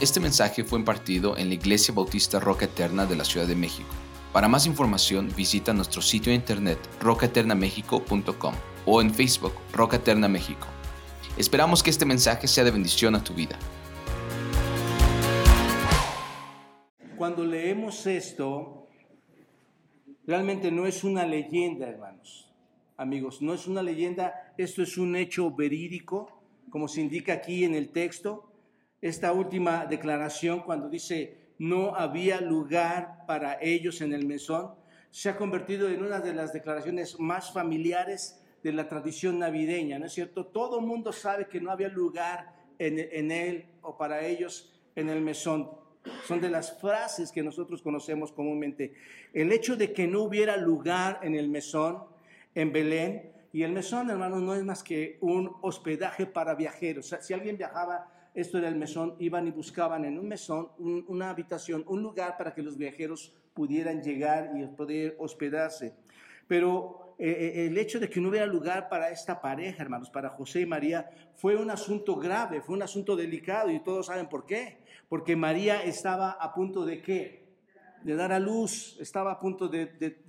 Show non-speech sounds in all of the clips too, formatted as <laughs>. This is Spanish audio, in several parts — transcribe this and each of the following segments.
Este mensaje fue impartido en la Iglesia Bautista Roca Eterna de la Ciudad de México. Para más información visita nuestro sitio de internet rocaeternamexico.com o en Facebook Roca Eterna México. Esperamos que este mensaje sea de bendición a tu vida. Cuando leemos esto, realmente no es una leyenda, hermanos, amigos, no es una leyenda, esto es un hecho verídico, como se indica aquí en el texto esta última declaración cuando dice no había lugar para ellos en el mesón, se ha convertido en una de las declaraciones más familiares de la tradición navideña, ¿no es cierto? Todo mundo sabe que no había lugar en, en él o para ellos en el mesón. Son de las frases que nosotros conocemos comúnmente. El hecho de que no hubiera lugar en el mesón, en Belén, y el mesón, hermanos, no es más que un hospedaje para viajeros. si alguien viajaba esto era el mesón, iban y buscaban en un mesón una habitación, un lugar para que los viajeros pudieran llegar y poder hospedarse. Pero eh, eh, el hecho de que no hubiera lugar para esta pareja, hermanos, para José y María, fue un asunto grave, fue un asunto delicado y todos saben por qué. Porque María estaba a punto de qué? De dar a luz, estaba a punto de,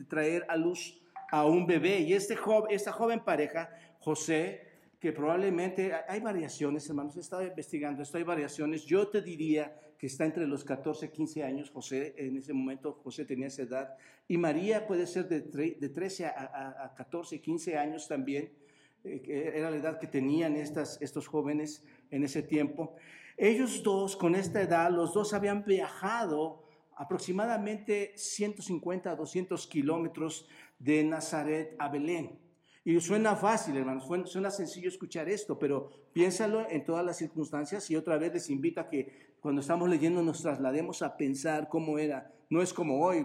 traer a luz a un bebé. Y este esta joven pareja, José, que probablemente hay variaciones, hermanos, he estado investigando esto, hay variaciones. Yo te diría que está entre los 14, 15 años, José, en ese momento José tenía esa edad, y María puede ser de, de 13 a, a, 14, 15 años también, eh, era la edad que tenían estas, estos jóvenes en ese tiempo. Ellos dos, con esta edad, los dos habían viajado aproximadamente 150 a 200 kilómetros de Nazaret a Belén. Y suena fácil, hermanos, suena sencillo escuchar esto, pero piénsalo en todas las circunstancias y otra vez les invito a que cuando estamos leyendo nos traslademos a pensar cómo era. No es como hoy,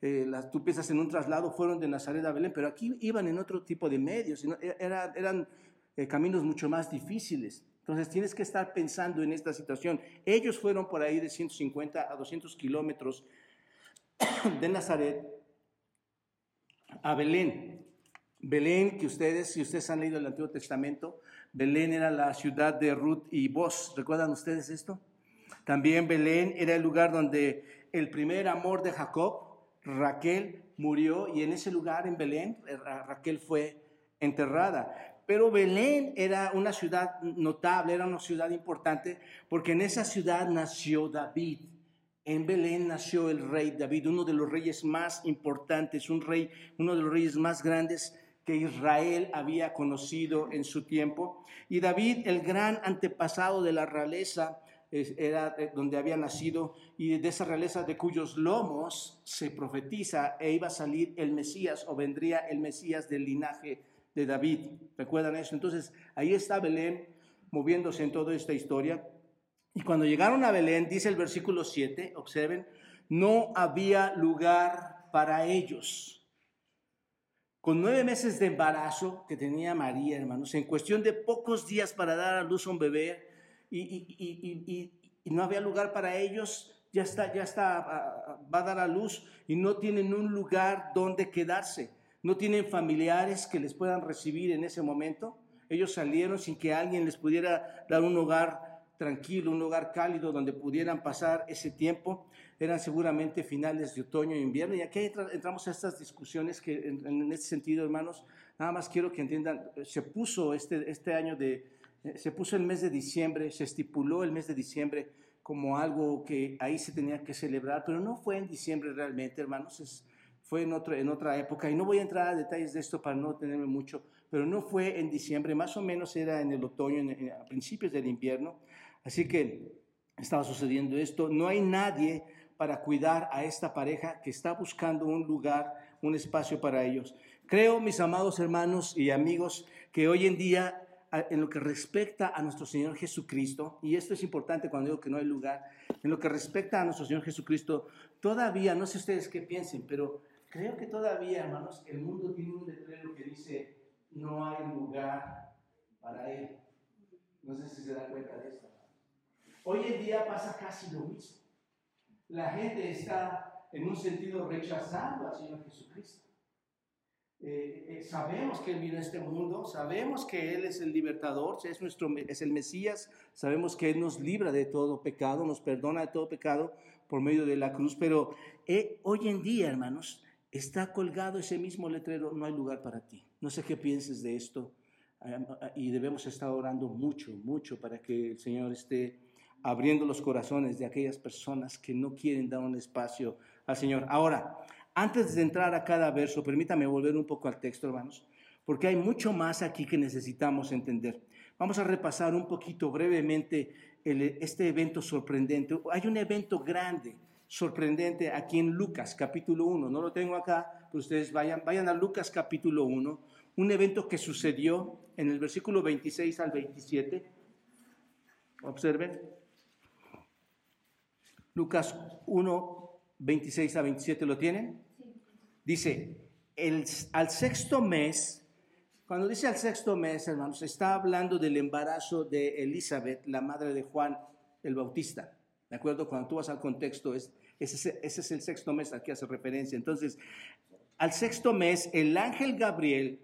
eh, tú piensas en un traslado, fueron de Nazaret a Belén, pero aquí iban en otro tipo de medios, e, eran eh, caminos mucho más difíciles. Entonces tienes que estar pensando en esta situación. Ellos fueron por ahí de 150 a 200 kilómetros <coughs> de Nazaret a Belén. Belén, que ustedes, si ustedes han leído el Antiguo Testamento, Belén era la ciudad de Ruth y Boz. ¿Recuerdan ustedes esto? También Belén era el lugar donde el primer amor de Jacob, Raquel, murió y en ese lugar, en Belén, Raquel fue enterrada. Pero Belén era una ciudad notable, era una ciudad importante, porque en esa ciudad nació David. En Belén nació el rey David, uno de los reyes más importantes, un rey, uno de los reyes más grandes que Israel había conocido en su tiempo. Y David, el gran antepasado de la realeza, era eh, donde había nacido, y de esa realeza de cuyos lomos se profetiza e iba a salir el Mesías o vendría el Mesías del linaje de David. ¿Recuerdan eso? Entonces, ahí está Belén moviéndose en toda esta historia. Y cuando llegaron a Belén, dice el versículo 7, observen, no había lugar para ellos con nueve meses de embarazo que tenía María, hermanos, en cuestión de pocos días para dar a luz a un bebé y, no había lugar para ellos, ya está, ya está, va a dar a luz y no tienen un lugar donde quedarse, no tienen familiares que les puedan recibir en ese momento. Ellos salieron sin que alguien les pudiera dar un hogar tranquilo, un lugar cálido donde pudieran pasar ese tiempo. Eran seguramente finales de otoño e invierno. Y aquí entramos a estas discusiones que en, este sentido, hermanos, nada más quiero que entiendan, se puso este, este año de, eh, se puso el mes de diciembre, se estipuló el mes de diciembre como algo que ahí se tenía que celebrar, pero no fue en diciembre realmente, hermanos, es, fue en, otro, en otra época. Y no voy a entrar a detalles de esto para no tenerme mucho, pero no fue en diciembre, más o menos era en el otoño, a principios del invierno. Así que estaba sucediendo esto. No hay nadie para cuidar a esta pareja que está buscando un lugar, un espacio para ellos. Creo, mis amados hermanos y amigos, que hoy en día, en lo que respecta a nuestro Señor Jesucristo, y esto es importante cuando digo que no hay lugar, en lo que respecta a nuestro Señor Jesucristo, todavía, no sé ustedes qué piensen, pero creo que todavía, hermanos, el mundo tiene un letrero que dice, no hay lugar para Él. No sé si se dan cuenta de esto. Hoy en día pasa casi lo mismo. La gente está en un sentido rechazando al Señor Jesucristo. eh, eh, sabemos que Él vino a este mundo, sabemos que Él es el libertador, es, nuestro, es el Mesías, sabemos que Él nos libra de todo pecado, nos perdona de todo pecado por medio de la cruz, pero eh, hoy en día, hermanos, está colgado ese mismo letrero, no hay lugar para ti. No sé qué pienses de esto y debemos estar orando mucho, mucho para que el Señor esté abriendo los corazones de aquellas personas que no quieren dar un espacio al Señor. Ahora, antes de entrar a cada verso, permítame volver un poco al texto, hermanos, porque hay mucho más aquí que necesitamos entender. Vamos a repasar un poquito brevemente este evento sorprendente. Hay un evento grande, sorprendente aquí en Lucas capítulo 1. No lo tengo acá, pero ustedes vayan, vayan a Lucas capítulo 1. Un evento que sucedió en el versículo 26 al 27. Observen. Lucas 1, 26 a 27, ¿lo tienen? Dice, el, al sexto mes, cuando dice al sexto mes, hermanos, está hablando del embarazo de Elizabeth, la madre de Juan el Bautista. ¿De acuerdo? Cuando tú vas al contexto, es, ese, ese es el sexto mes al que hace referencia. Entonces, al sexto mes, el ángel Gabriel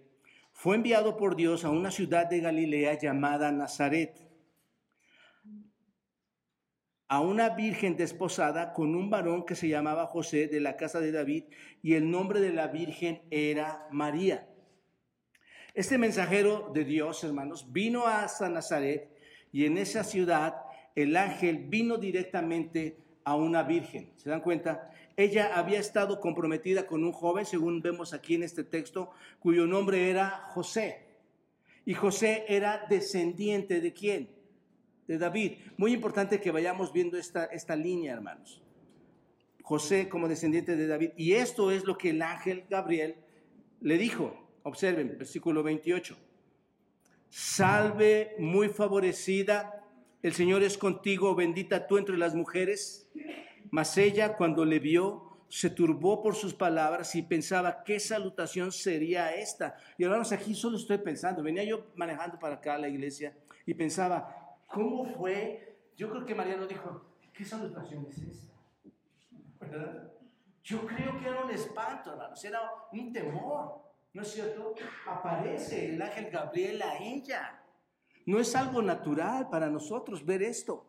fue enviado por Dios a una ciudad de Galilea llamada Nazaret a una virgen desposada con un varón que se llamaba José de la casa de David y el nombre de la virgen era María. Este mensajero de Dios, hermanos, vino hasta Nazaret y en esa ciudad el ángel vino directamente a una virgen. ¿Se dan cuenta? Ella había estado comprometida con un joven, según vemos aquí en este texto, cuyo nombre era José. Y José era descendiente de quién? De David. Muy importante que vayamos viendo esta, esta línea, hermanos. José como descendiente de David. Y esto es lo que el ángel Gabriel le dijo. Observen, versículo 28. Salve muy favorecida, el Señor es contigo, bendita tú entre las mujeres. Mas ella cuando le vio, se turbó por sus palabras y pensaba qué salutación sería esta. Y hermanos, aquí solo estoy pensando, venía yo manejando para acá a la iglesia y pensaba, ¿Cómo fue? Yo creo que Mariano dijo, ¿qué salutación es esta? ¿Verdad? Yo creo que era un espanto, hermanos, era un temor, ¿no es cierto? Aparece el ángel Gabriel a ella. No es algo natural para nosotros ver esto.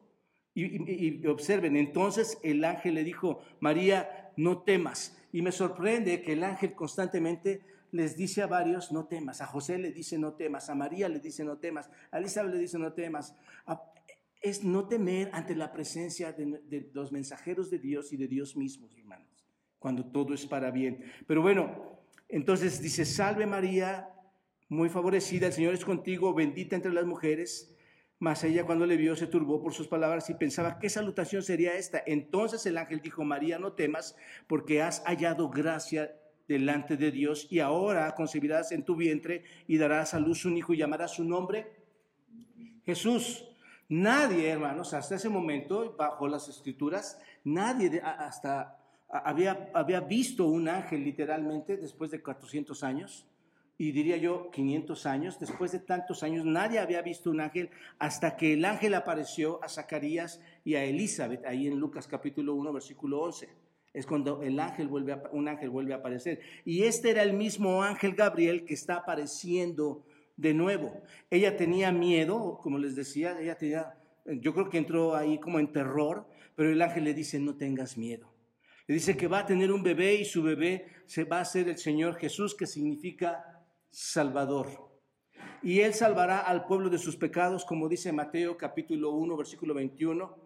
Y, y, observen, entonces el ángel le dijo, María, no temas. Y me sorprende que el ángel constantemente les dice a varios, no temas. A José le dice, no temas. A María le dice, no temas. A Elizabeth le dice, no temas. es no temer ante la presencia de, los mensajeros de Dios y de Dios mismos, hermanos, cuando todo es para bien. Pero bueno, entonces dice, salve María, muy favorecida, el Señor es contigo, bendita entre las mujeres. Mas ella cuando le vio se turbó por sus palabras y pensaba, ¿qué salutación sería esta? Entonces el ángel dijo, María, no temas, porque has hallado gracia delante de Dios y ahora concebirás en tu vientre y darás a luz un hijo y llamarás su nombre Jesús. Nadie, hermanos, hasta ese momento, bajo las escrituras, nadie hasta había, había visto un ángel literalmente después de 400 años y diría yo 500 años, después de tantos años, nadie había visto un ángel hasta que el ángel apareció a Zacarías y a Elizabeth, ahí en Lucas capítulo 1, versículo 11. Es cuando el ángel vuelve a, un ángel vuelve a aparecer. Y este era el mismo ángel Gabriel que está apareciendo de nuevo. Ella tenía miedo, como les decía, ella tenía, yo creo que entró ahí como en terror, pero el ángel le dice, no tengas miedo. Le dice que va a tener un bebé y su bebé se va a ser el Señor Jesús, que significa Salvador. Y él salvará al pueblo de sus pecados, como dice Mateo capítulo 1, versículo 21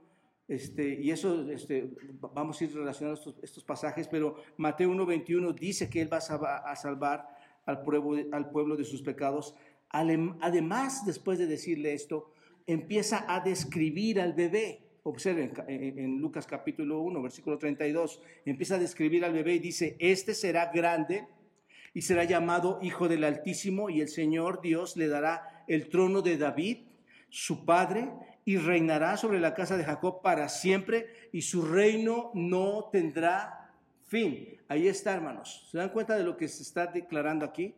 este, y eso, este, vamos a ir relacionando estos, estos pasajes, pero Mateo 1.21 dice que Él va a salvar al pueblo, al pueblo de sus pecados. Además, después de decirle esto, empieza a describir al bebé. Observen en, Lucas capítulo 1, versículo 32, empieza a describir al bebé y dice, este será grande y será llamado Hijo del Altísimo y el Señor Dios le dará el trono de David, su padre, y reinará sobre la casa de Jacob para siempre y su reino no tendrá fin. Ahí está, hermanos. ¿Se dan cuenta de lo que se está declarando aquí?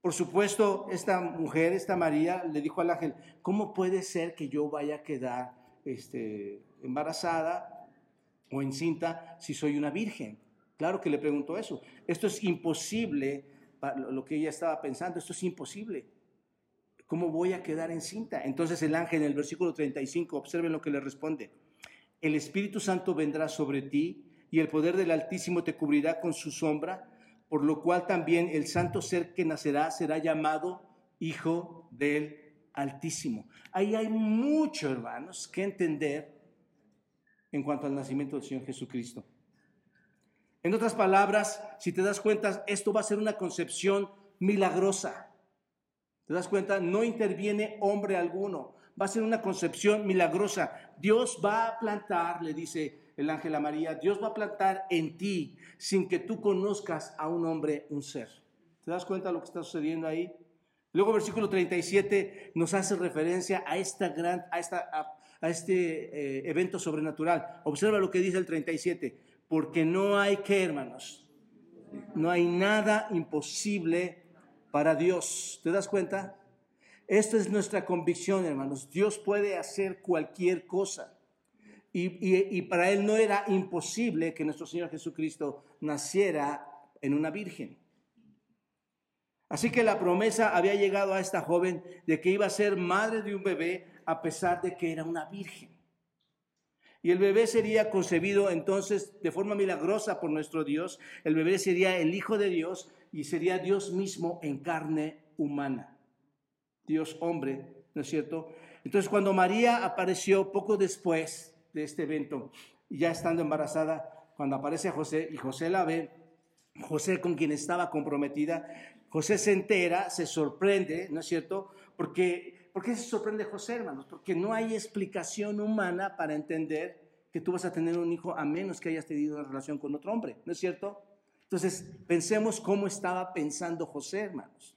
Por supuesto, esta mujer, esta María, le dijo al ángel, ¿cómo puede ser que yo vaya a quedar este, embarazada o encinta si soy una virgen? Claro que le preguntó eso. Esto es imposible lo que ella estaba pensando, esto es imposible. ¿Cómo voy a quedar encinta? Entonces el ángel en el versículo 35, observen lo que le responde. El Espíritu Santo vendrá sobre ti y el poder del Altísimo te cubrirá con su sombra, por lo cual también el santo ser que nacerá será llamado Hijo del Altísimo. Ahí hay mucho, hermanos, que entender en cuanto al nacimiento del Señor Jesucristo. En otras palabras, si te das cuenta, esto va a ser una concepción milagrosa. ¿Te das cuenta? No interviene hombre alguno. Va a ser una concepción milagrosa. Dios va a plantar, le dice el ángel a María, Dios va a plantar en ti sin que tú conozcas a un hombre, un ser. ¿Te das cuenta de lo que está sucediendo ahí? Luego versículo 37 nos hace referencia a, esta gran, a, esta, a, este eh, evento sobrenatural. Observa lo que dice el 37, porque no hay que, hermanos, no hay nada imposible para Dios. ¿Te das cuenta? Esta es nuestra convicción, hermanos. Dios puede hacer cualquier cosa. Y, y, para Él no era imposible que nuestro Señor Jesucristo naciera en una virgen. Así que la promesa había llegado a esta joven de que iba a ser madre de un bebé a pesar de que era una virgen. Y el bebé sería concebido entonces de forma milagrosa por nuestro Dios. El bebé sería el Hijo de Dios y sería Dios mismo en carne humana. Dios hombre, ¿no es cierto? Entonces cuando María apareció poco después de este evento, ya estando embarazada, cuando aparece José y José la ve, José con quien estaba comprometida, José se entera, se sorprende, ¿no es cierto? Porque, ¿Por qué se sorprende José, hermanos? Porque no hay explicación humana para entender que tú vas a tener un hijo a menos que hayas tenido una relación con otro hombre, ¿no es cierto? Entonces, pensemos cómo estaba pensando José, hermanos.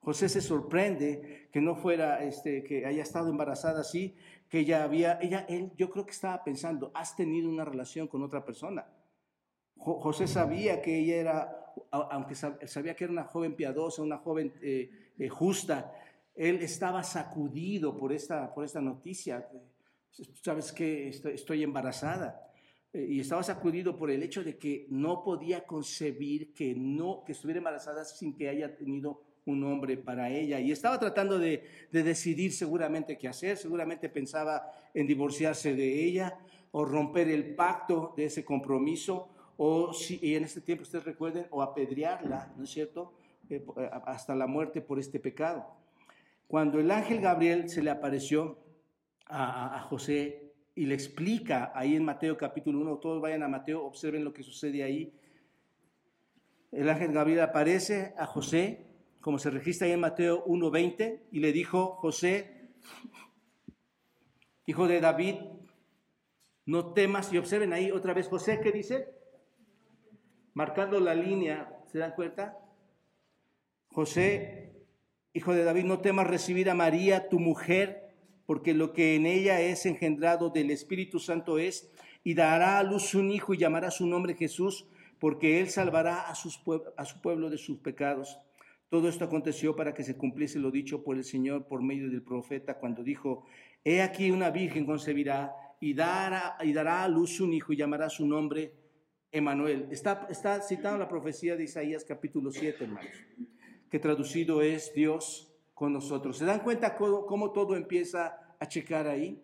José se sorprende que no fuera, este, que haya estado embarazada así, que ella había, ella, él, yo creo que estaba pensando, has tenido una relación con otra persona. José sabía que ella era aunque sabía que era una joven piadosa, una joven eh, eh, justa, él estaba sacudido por esta, por esta noticia. Sabes que estoy, embarazada. Eh, y estaba sacudido por el hecho de que no podía concebir que, no, que estuviera embarazada sin que haya tenido un hombre para ella. Y estaba tratando de, de decidir seguramente qué hacer. Seguramente pensaba en divorciarse de ella o romper el pacto de ese compromiso o si, y en este tiempo ustedes recuerden, o apedrearla, ¿no es cierto?, eh, eh, hasta la muerte por este pecado. Cuando el ángel Gabriel se le apareció a, José y le explica ahí en Mateo capítulo 1, todos vayan a Mateo, observen lo que sucede ahí. El ángel Gabriel aparece a José, como se registra ahí en Mateo 1.20, y le dijo, José, hijo de David, no temas, y observen ahí otra vez José, ¿qué dice? marcando la línea, ¿se dan cuenta? José, hijo de David, no temas recibir a María, tu mujer, porque lo que en ella es engendrado del Espíritu Santo es, y dará a luz un hijo y llamará su nombre Jesús, porque él salvará a, su pueblo de sus pecados. Todo esto aconteció para que se cumpliese lo dicho por el Señor por medio del profeta cuando dijo, He aquí una virgen concebirá y dará, y dará a luz un hijo y llamará su nombre Emanuel. Está, está citando la profecía de Isaías capítulo 7, hermanos, que traducido es Dios con nosotros. ¿Se dan cuenta cómo, todo empieza a checar ahí?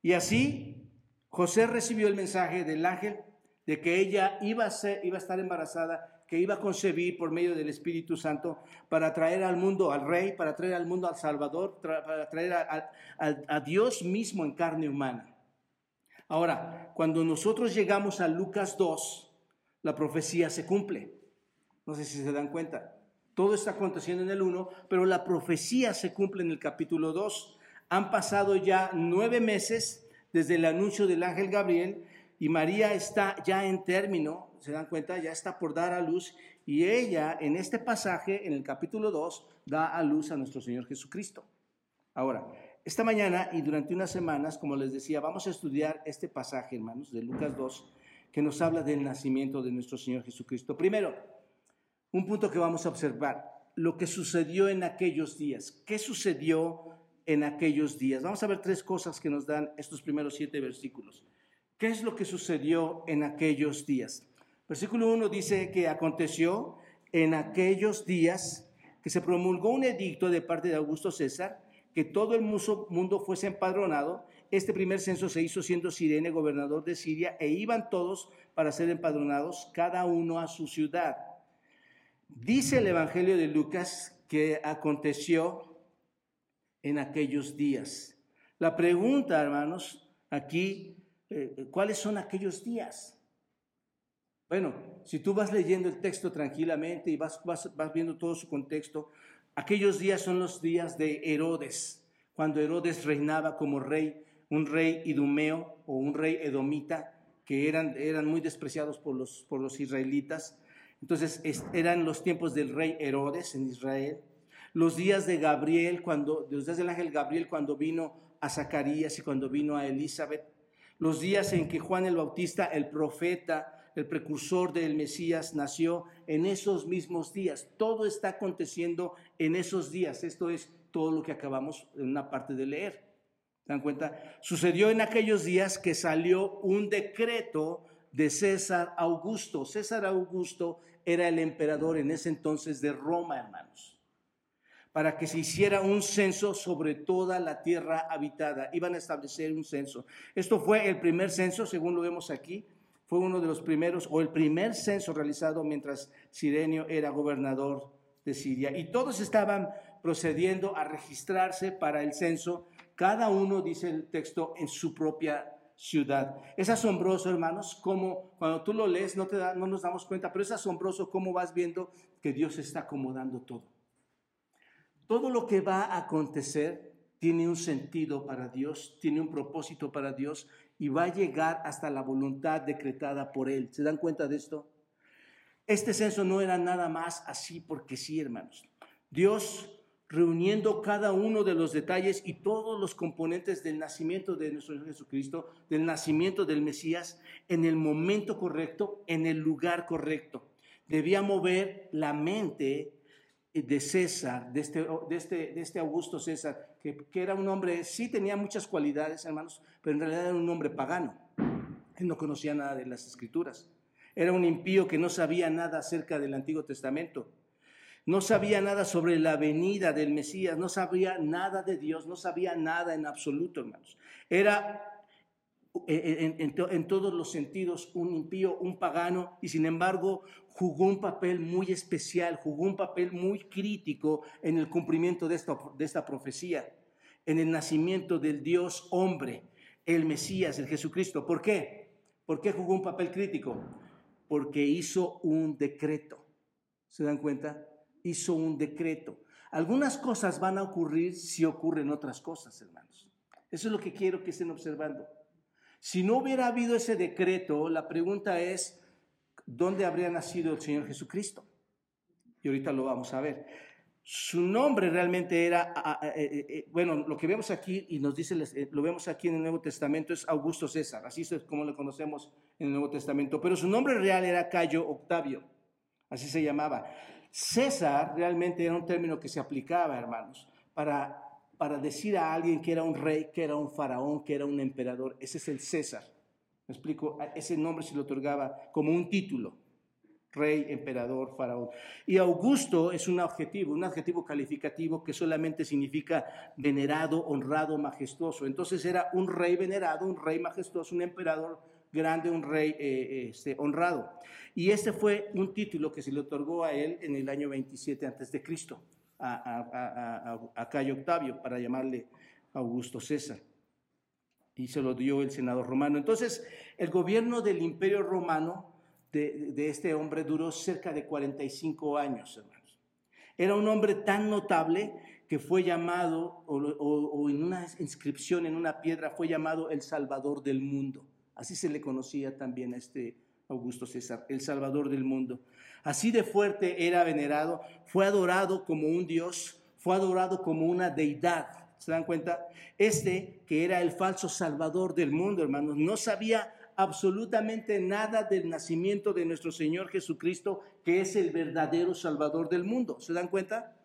Y así José recibió el mensaje del ángel de que ella iba a, ser, iba a estar embarazada, que iba a concebir por medio del Espíritu Santo para traer al mundo al Rey, para traer al mundo al Salvador, para traer a Dios mismo en carne humana. Ahora, cuando nosotros llegamos a Lucas 2, la profecía se cumple. No sé si se dan cuenta. Todo está aconteciendo en el 1, pero la profecía se cumple en el capítulo 2. Han pasado ya nueve meses desde el anuncio del ángel Gabriel y María está ya en término, se dan cuenta, ya está por dar a luz y ella en este pasaje, en el capítulo 2, da a luz a nuestro Señor Jesucristo. Ahora, esta mañana y durante unas semanas, como les decía, vamos a estudiar este pasaje, hermanos, de Lucas 2, que nos habla del nacimiento de nuestro Señor Jesucristo. Primero, un punto que vamos a observar, lo que sucedió en aquellos días. ¿Qué sucedió en aquellos días? Vamos a ver tres cosas que nos dan estos primeros siete versículos. ¿Qué es lo que sucedió en aquellos días? Versículo 1 dice que aconteció en aquellos días que se promulgó un edicto de parte de Augusto César, que todo el mundo fuese empadronado. Este primer censo se hizo siendo Sirene gobernador de Siria e iban todos para ser empadronados, cada uno a su ciudad. Dice el Evangelio de Lucas que aconteció en aquellos días. La pregunta, hermanos, aquí, eh, ¿cuáles son aquellos días? Bueno, si tú vas leyendo el texto tranquilamente y vas, vas, viendo todo su contexto, aquellos días son los días de Herodes, cuando Herodes reinaba como rey, un rey idumeo o un rey edomita, que eran, eran muy despreciados por los, por los israelitas. Entonces eran los tiempos del rey Herodes en Israel. Los días de Gabriel, cuando, los días del ángel Gabriel cuando vino a Zacarías y cuando vino a Elizabeth. Los días en que Juan el Bautista, el profeta, el precursor del Mesías, nació en esos mismos días. Todo está aconteciendo en esos días. Esto es todo lo que acabamos en una parte de leer. ¿Se dan cuenta? Sucedió en aquellos días que salió un decreto de César Augusto. César Augusto era el emperador en ese entonces de Roma, hermanos para que se hiciera un censo sobre toda la tierra habitada. Iban a establecer un censo. Esto fue el primer censo, según lo vemos aquí, fue uno de los primeros o el primer censo realizado mientras Sirenio era gobernador de Siria. Y todos estaban procediendo a registrarse para el censo, cada uno, dice el texto, en su propia ciudad. Es asombroso, hermanos, como cuando tú lo lees no, te da, no nos damos cuenta, pero es asombroso cómo vas viendo que Dios está acomodando todo. Todo lo que va a acontecer tiene un sentido para Dios, tiene un propósito para Dios y va a llegar hasta la voluntad decretada por Él. ¿Se dan cuenta de esto? Este censo no era nada más así porque sí, hermanos. Dios reuniendo cada uno de los detalles y todos los componentes del nacimiento de nuestro Señor Jesucristo, del nacimiento del Mesías, en el momento correcto, en el lugar correcto. Debía mover la mente de César, de este, de este, de este Augusto César, que, que, era un hombre, sí tenía muchas cualidades, hermanos, pero en realidad era un hombre pagano. Él no conocía nada de las escrituras. Era un impío que no sabía nada acerca del Antiguo Testamento. No sabía nada sobre la venida del Mesías, no sabía nada de Dios, no sabía nada en absoluto, hermanos. Era en, todos los sentidos un impío, un pagano, y sin embargo jugó un papel muy especial, jugó un papel muy crítico en el cumplimiento de esta, de esta profecía, en el nacimiento del Dios hombre, el Mesías, el Jesucristo. ¿Por qué? ¿Por qué jugó un papel crítico? Porque hizo un decreto. ¿Se dan cuenta? Hizo un decreto. Algunas cosas van a ocurrir si ocurren otras cosas, hermanos. Eso es lo que quiero que estén observando. Si no hubiera habido ese decreto, la pregunta es, ¿dónde habría nacido el Señor Jesucristo? Y ahorita lo vamos a ver. Su nombre realmente era, eh, eh, bueno, lo que vemos aquí y nos dice, eh, lo vemos aquí en el Nuevo Testamento es Augusto César, así es como lo conocemos en el Nuevo Testamento, pero su nombre real era Cayo Octavio, así se llamaba. César realmente era un término que se aplicaba, hermanos, para para decir a alguien que era un rey, que era un faraón, que era un emperador. Ese es el César. Me explico, ese nombre se le otorgaba como un título. Rey, emperador, faraón. Y Augusto es un adjetivo, un adjetivo calificativo que solamente significa venerado, honrado, majestuoso. Entonces era un rey venerado, un rey majestuoso, un emperador grande, un rey eh, este, honrado. Y este fue un título que se le otorgó a él en el año 27 antes de Cristo a, Cayo Octavio para llamarle Augusto César. Y se lo dio el senador romano. Entonces, el gobierno del imperio romano de, este hombre duró cerca de 45 años, hermanos. Era un hombre tan notable que fue llamado, o, o, en una inscripción en una piedra, fue llamado el Salvador del mundo. Así se le conocía también a este Augusto César, el Salvador del mundo. Así de fuerte era venerado, fue adorado como un dios, fue adorado como una deidad. ¿Se dan cuenta? Este, que era el falso Salvador del mundo, hermanos, no sabía absolutamente nada del nacimiento de nuestro Señor Jesucristo, que es el verdadero Salvador del mundo. ¿Se dan cuenta?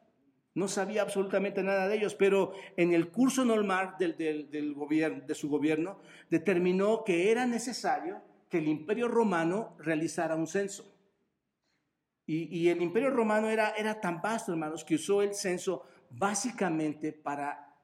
No sabía absolutamente nada de ellos, pero en el curso normal del, gobierno, de su gobierno determinó que era necesario que el imperio romano realizara un censo. Y, el imperio romano era, era tan vasto, hermanos, que usó el censo básicamente para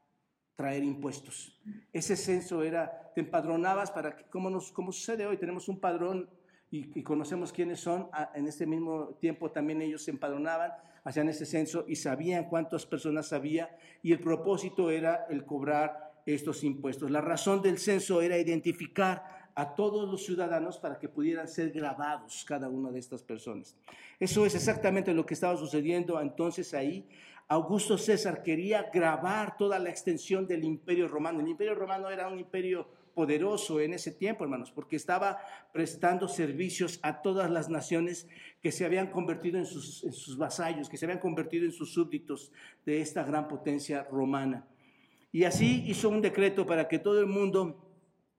traer impuestos. Ese censo era, te empadronabas para que, como, nos, como sucede hoy, tenemos un padrón y, conocemos quiénes son, en este mismo tiempo también ellos se empadronaban, hacían ese censo y sabían cuántas personas había y el propósito era el cobrar estos impuestos. La razón del censo era identificar a todos los ciudadanos para que pudieran ser grabados cada una de estas personas. Eso es exactamente lo que estaba sucediendo entonces ahí. Augusto César quería grabar toda la extensión del imperio romano. El imperio romano era un imperio poderoso en ese tiempo, hermanos, porque estaba prestando servicios a todas las naciones que se habían convertido en sus, vasallos, que se habían convertido en sus súbditos de esta gran potencia romana. Y así hizo un decreto para que todo el mundo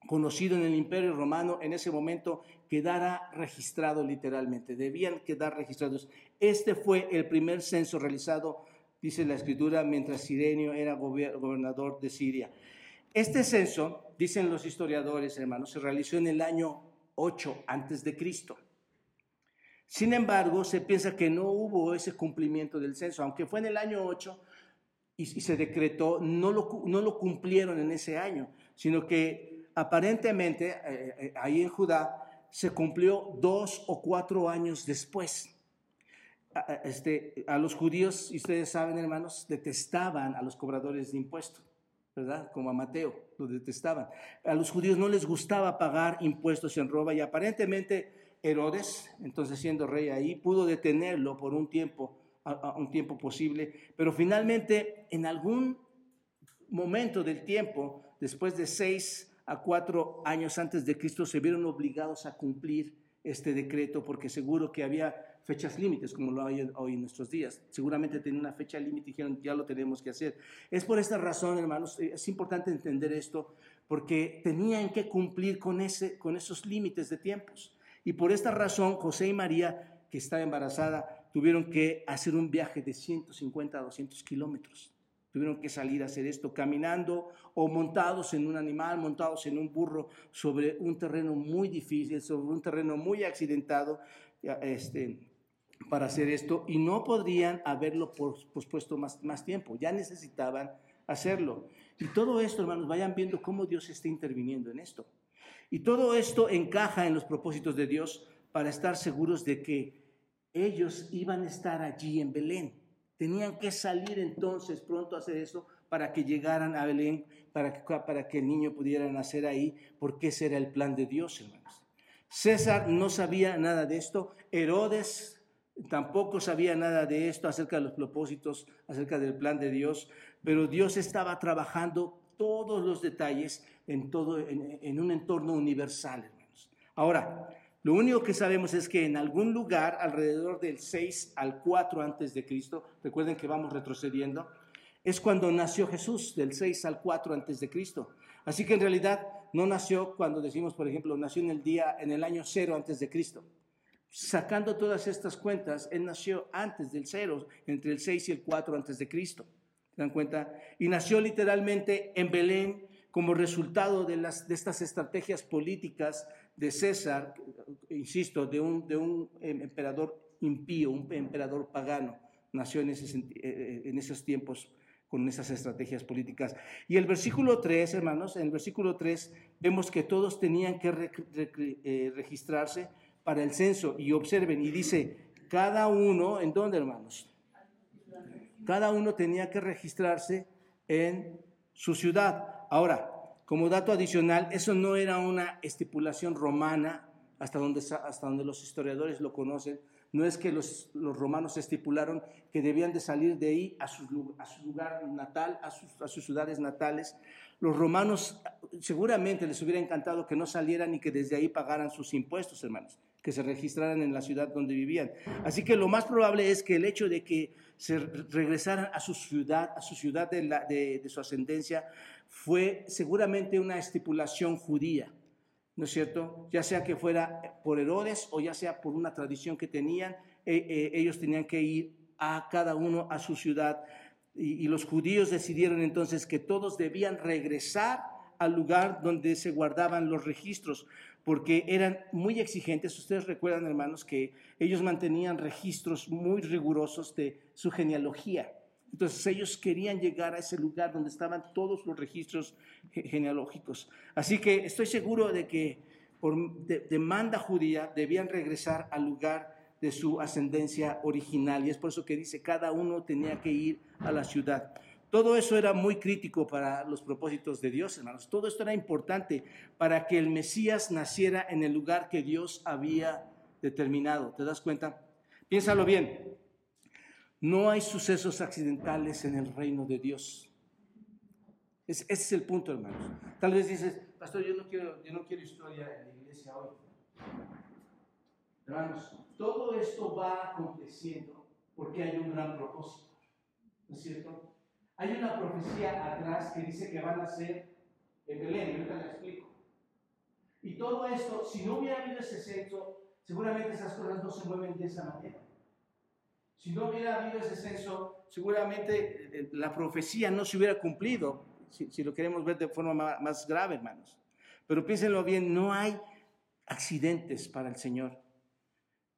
conocido en el imperio romano en ese momento quedara registrado literalmente, debían quedar registrados. Este fue el primer censo realizado, dice la escritura, mientras Sirenio era gobernador de Siria. Este censo, dicen los historiadores, hermanos, se realizó en el año 8 antes de Cristo. Sin embargo, se piensa que no hubo ese cumplimiento del censo, aunque fue en el año 8 y, se decretó, no lo, no lo cumplieron en ese año, sino que aparentemente eh, eh, ahí en Judá se cumplió dos o cuatro años después. Este, a los judíos, ustedes saben hermanos, detestaban a los cobradores de impuestos. ¿Verdad? Como a Mateo, lo detestaban. A los judíos no les gustaba pagar impuestos en roba y aparentemente Herodes, entonces siendo rey ahí, pudo detenerlo por un tiempo, un tiempo posible, pero finalmente en algún momento del tiempo, después de seis a cuatro años antes de Cristo, se vieron obligados a cumplir este decreto porque seguro que había fechas límites, como lo hay hoy en nuestros días. Seguramente tenía una fecha límite y dijeron, ya lo tenemos que hacer. Es por esta razón, hermanos, eh, es importante entender esto, porque tenían que cumplir con, ese, con esos límites de tiempos. Y por esta razón, José y María, que estaba embarazada, tuvieron que hacer un viaje de 150 a 200 kilómetros. Tuvieron que salir a hacer esto caminando o montados en un animal, montados en un burro sobre un terreno muy difícil, sobre un terreno muy accidentado. Este, para hacer esto y no podrían haberlo pospuesto más, tiempo, ya necesitaban hacerlo. Y todo esto, hermanos, vayan viendo cómo Dios está interviniendo en esto. Y todo esto encaja en los propósitos de Dios para estar seguros de que ellos iban a estar allí en Belén. Tenían que salir entonces pronto a hacer eso para que llegaran a Belén, para que, para que el niño pudiera nacer ahí, porque ese era el plan de Dios, hermanos. César no sabía nada de esto. Herodes Tampoco sabía nada de esto acerca de los propósitos, acerca del plan de Dios, pero Dios estaba trabajando todos los detalles en, todo, en, un entorno universal, hermanos. Ahora, lo único que sabemos es que en algún lugar, alrededor del 6 al 4 antes de Cristo, recuerden que vamos retrocediendo, es cuando nació Jesús, del 6 al 4 antes de Cristo. Así que en realidad no nació cuando decimos, por ejemplo, nació en el día, en el año 0 antes de Cristo sacando todas estas cuentas, él nació antes del cero, entre el 6 y el 4 antes de Cristo. ¿Se dan cuenta? Y nació literalmente en Belén como resultado de, las, de estas estrategias políticas de César, insisto, de un, de un emperador impío, un emperador pagano. Nació en, ese, eh, eh, en esos tiempos con esas estrategias políticas. Y el versículo 3, hermanos, en el versículo 3 vemos que todos tenían que eh, registrarse para el censo y observen, y dice, cada uno, ¿en dónde hermanos? Cada uno tenía que registrarse en su ciudad. Ahora, como dato adicional, eso no era una estipulación romana, hasta donde, hasta donde los historiadores lo conocen, no es que los, los romanos estipularon que debían de salir de ahí a su, lugar natal, a sus, a sus ciudades natales. Los romanos seguramente les hubiera encantado que no salieran y que desde ahí pagaran sus impuestos, hermanos que se registraran en la ciudad donde vivían. Así que lo más probable es que el hecho de que se regresaran a su ciudad, a su ciudad de, su ascendencia, fue seguramente una estipulación judía, ¿no es cierto? Ya sea que fuera por Herodes o ya sea por una tradición que tenían, eh, eh, ellos tenían que ir a cada uno a su ciudad. y los judíos decidieron entonces que todos debían regresar al lugar donde se guardaban los registros, porque eran muy exigentes. Ustedes recuerdan, hermanos, que ellos mantenían registros muy rigurosos de su genealogía. Entonces ellos querían llegar a ese lugar donde estaban todos los registros genealógicos. Así que estoy seguro de que por demanda judía debían regresar al lugar de su ascendencia original. Y es por eso que dice, cada uno tenía que ir a la ciudad. Todo eso era muy crítico para los propósitos de Dios, hermanos. Todo esto era importante para que el Mesías naciera en el lugar que Dios había determinado. ¿Te das cuenta? Piénsalo bien. No hay sucesos accidentales en el reino de Dios. ese es el punto, hermanos. Tal vez dices, pastor, yo no quiero, yo no quiero historia en la iglesia hoy. Hermanos, todo esto va aconteciendo porque hay un gran propósito. ¿No es cierto? Hay una profecía atrás que dice que van a ser en Belén, ahorita la explico. Y todo esto, si no hubiera habido ese censo, seguramente esas cosas no se mueven de esa manera. Si no hubiera habido ese censo, seguramente eh, eh, la profecía no se hubiera cumplido, si, lo queremos ver de forma más, grave, hermanos. Pero piénsenlo bien, no hay accidentes para el Señor.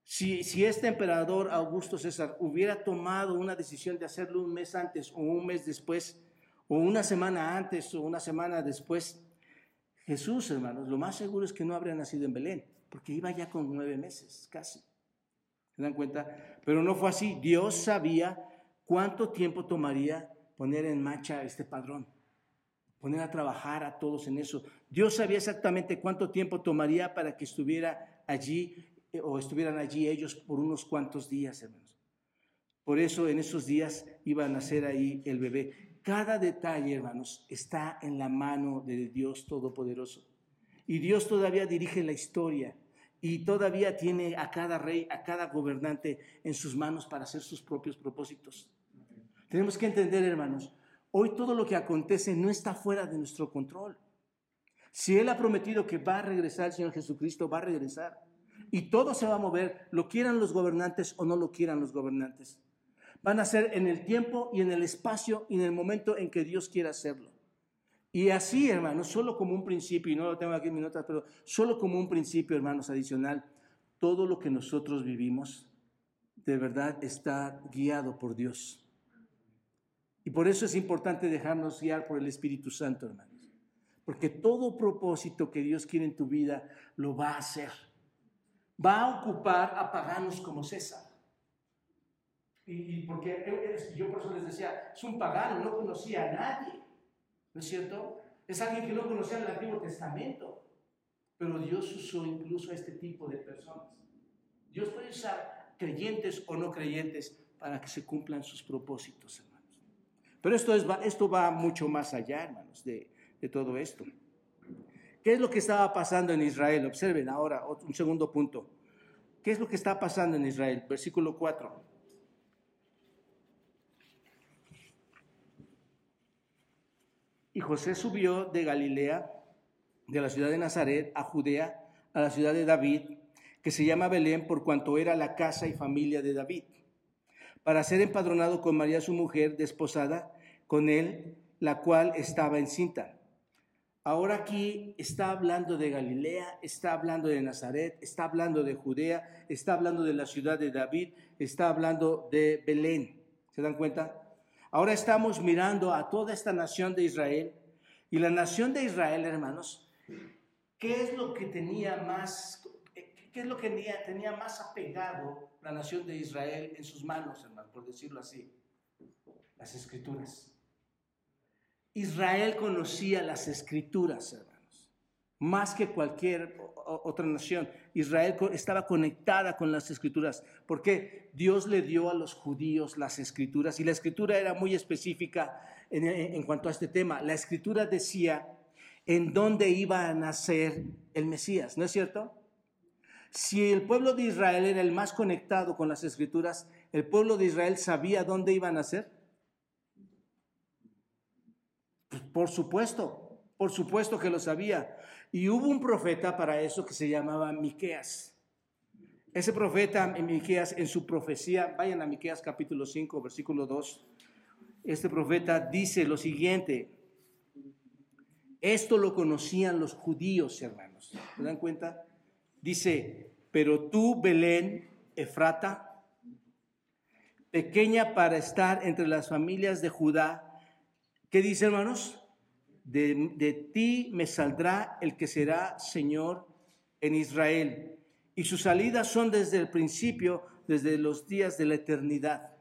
Si, este emperador Augusto César hubiera tomado una decisión de hacerlo un mes antes o un mes después, o una semana antes o una semana después, Jesús, hermanos, lo más seguro es que no habría nacido en Belén, porque iba ya con nueve meses, casi. ¿Se dan cuenta? Pero no fue así. Dios sabía cuánto tiempo tomaría poner en marcha este padrón, poner a trabajar a todos en eso. Dios sabía exactamente cuánto tiempo tomaría para que estuviera allí o estuvieran allí ellos por unos cuantos días, hermanos. Por eso en esos días iba a nacer ahí el bebé. Cada detalle, hermanos, está en la mano de Dios Todopoderoso. Y Dios todavía dirige la historia y todavía tiene a cada rey, a cada gobernante en sus manos para hacer sus propios propósitos. Tenemos que entender, hermanos, hoy todo lo que acontece no está fuera de nuestro control. Si Él ha prometido que va a regresar el Señor Jesucristo, va a regresar. Y todo se va a mover, lo quieran los gobernantes o no lo quieran los gobernantes. Van a ser en el tiempo y en el espacio y en el momento en que Dios quiera hacerlo. Y así, hermanos, solo como un principio, y no lo tengo aquí en mis notas, pero solo como un principio, hermanos, adicional, todo lo que nosotros vivimos de verdad está guiado por Dios. Y por eso es importante dejarnos guiar por el Espíritu Santo, hermanos. Porque todo propósito que Dios quiere en tu vida lo va a hacer. Va a ocupar a paganos como César. Y, porque yo por eso les decía, es un pagano, no conocía a nadie. ¿No es cierto? Es alguien que no conocía el Antiguo Testamento. Pero Dios usó incluso a este tipo de personas. Dios puede usar creyentes o no creyentes para que se cumplan sus propósitos, hermanos. Pero esto, es, esto va mucho más allá, hermanos, de, de todo esto. ¿Qué es lo que estaba pasando en Israel? Observen ahora un segundo punto. ¿Qué es lo que está pasando en Israel? Versículo 4. Y José subió de Galilea, de la ciudad de Nazaret, a Judea, a la ciudad de David, que se llama Belén por cuanto era la casa y familia de David, para ser empadronado con María su mujer, desposada con él, la cual estaba encinta. Ahora aquí está hablando de Galilea, está hablando de Nazaret, está hablando de Judea, está hablando de la ciudad de David, está hablando de Belén. ¿Se dan cuenta? Ahora estamos mirando a toda esta nación de Israel y la nación de Israel, hermanos, ¿qué es lo que tenía más, qué es lo que tenía, tenía más apegado la nación de Israel en sus manos, hermanos, por decirlo así? Las escrituras. Israel conocía las escrituras, hermanos más que cualquier otra nación. Israel estaba conectada con las escrituras, porque Dios le dio a los judíos las escrituras y la escritura era muy específica en, cuanto a este tema. La escritura decía en dónde iba a nacer el Mesías, ¿no es cierto? Si el pueblo de Israel era el más conectado con las escrituras, ¿el pueblo de Israel sabía dónde iba a nacer? Pues, por supuesto, por supuesto que lo sabía. Y hubo un profeta para eso que se llamaba Miqueas. Ese profeta Miqueas en su profecía, vayan a Miqueas capítulo 5, versículo 2. Este profeta dice lo siguiente: Esto lo conocían los judíos, hermanos. ¿Se dan cuenta? Dice, pero tú, Belén, Efrata, pequeña para estar entre las familias de Judá, ¿qué dice, hermanos? De, ti me saldrá el que será Señor en Israel. Y sus salidas son desde el principio, desde los días de la eternidad.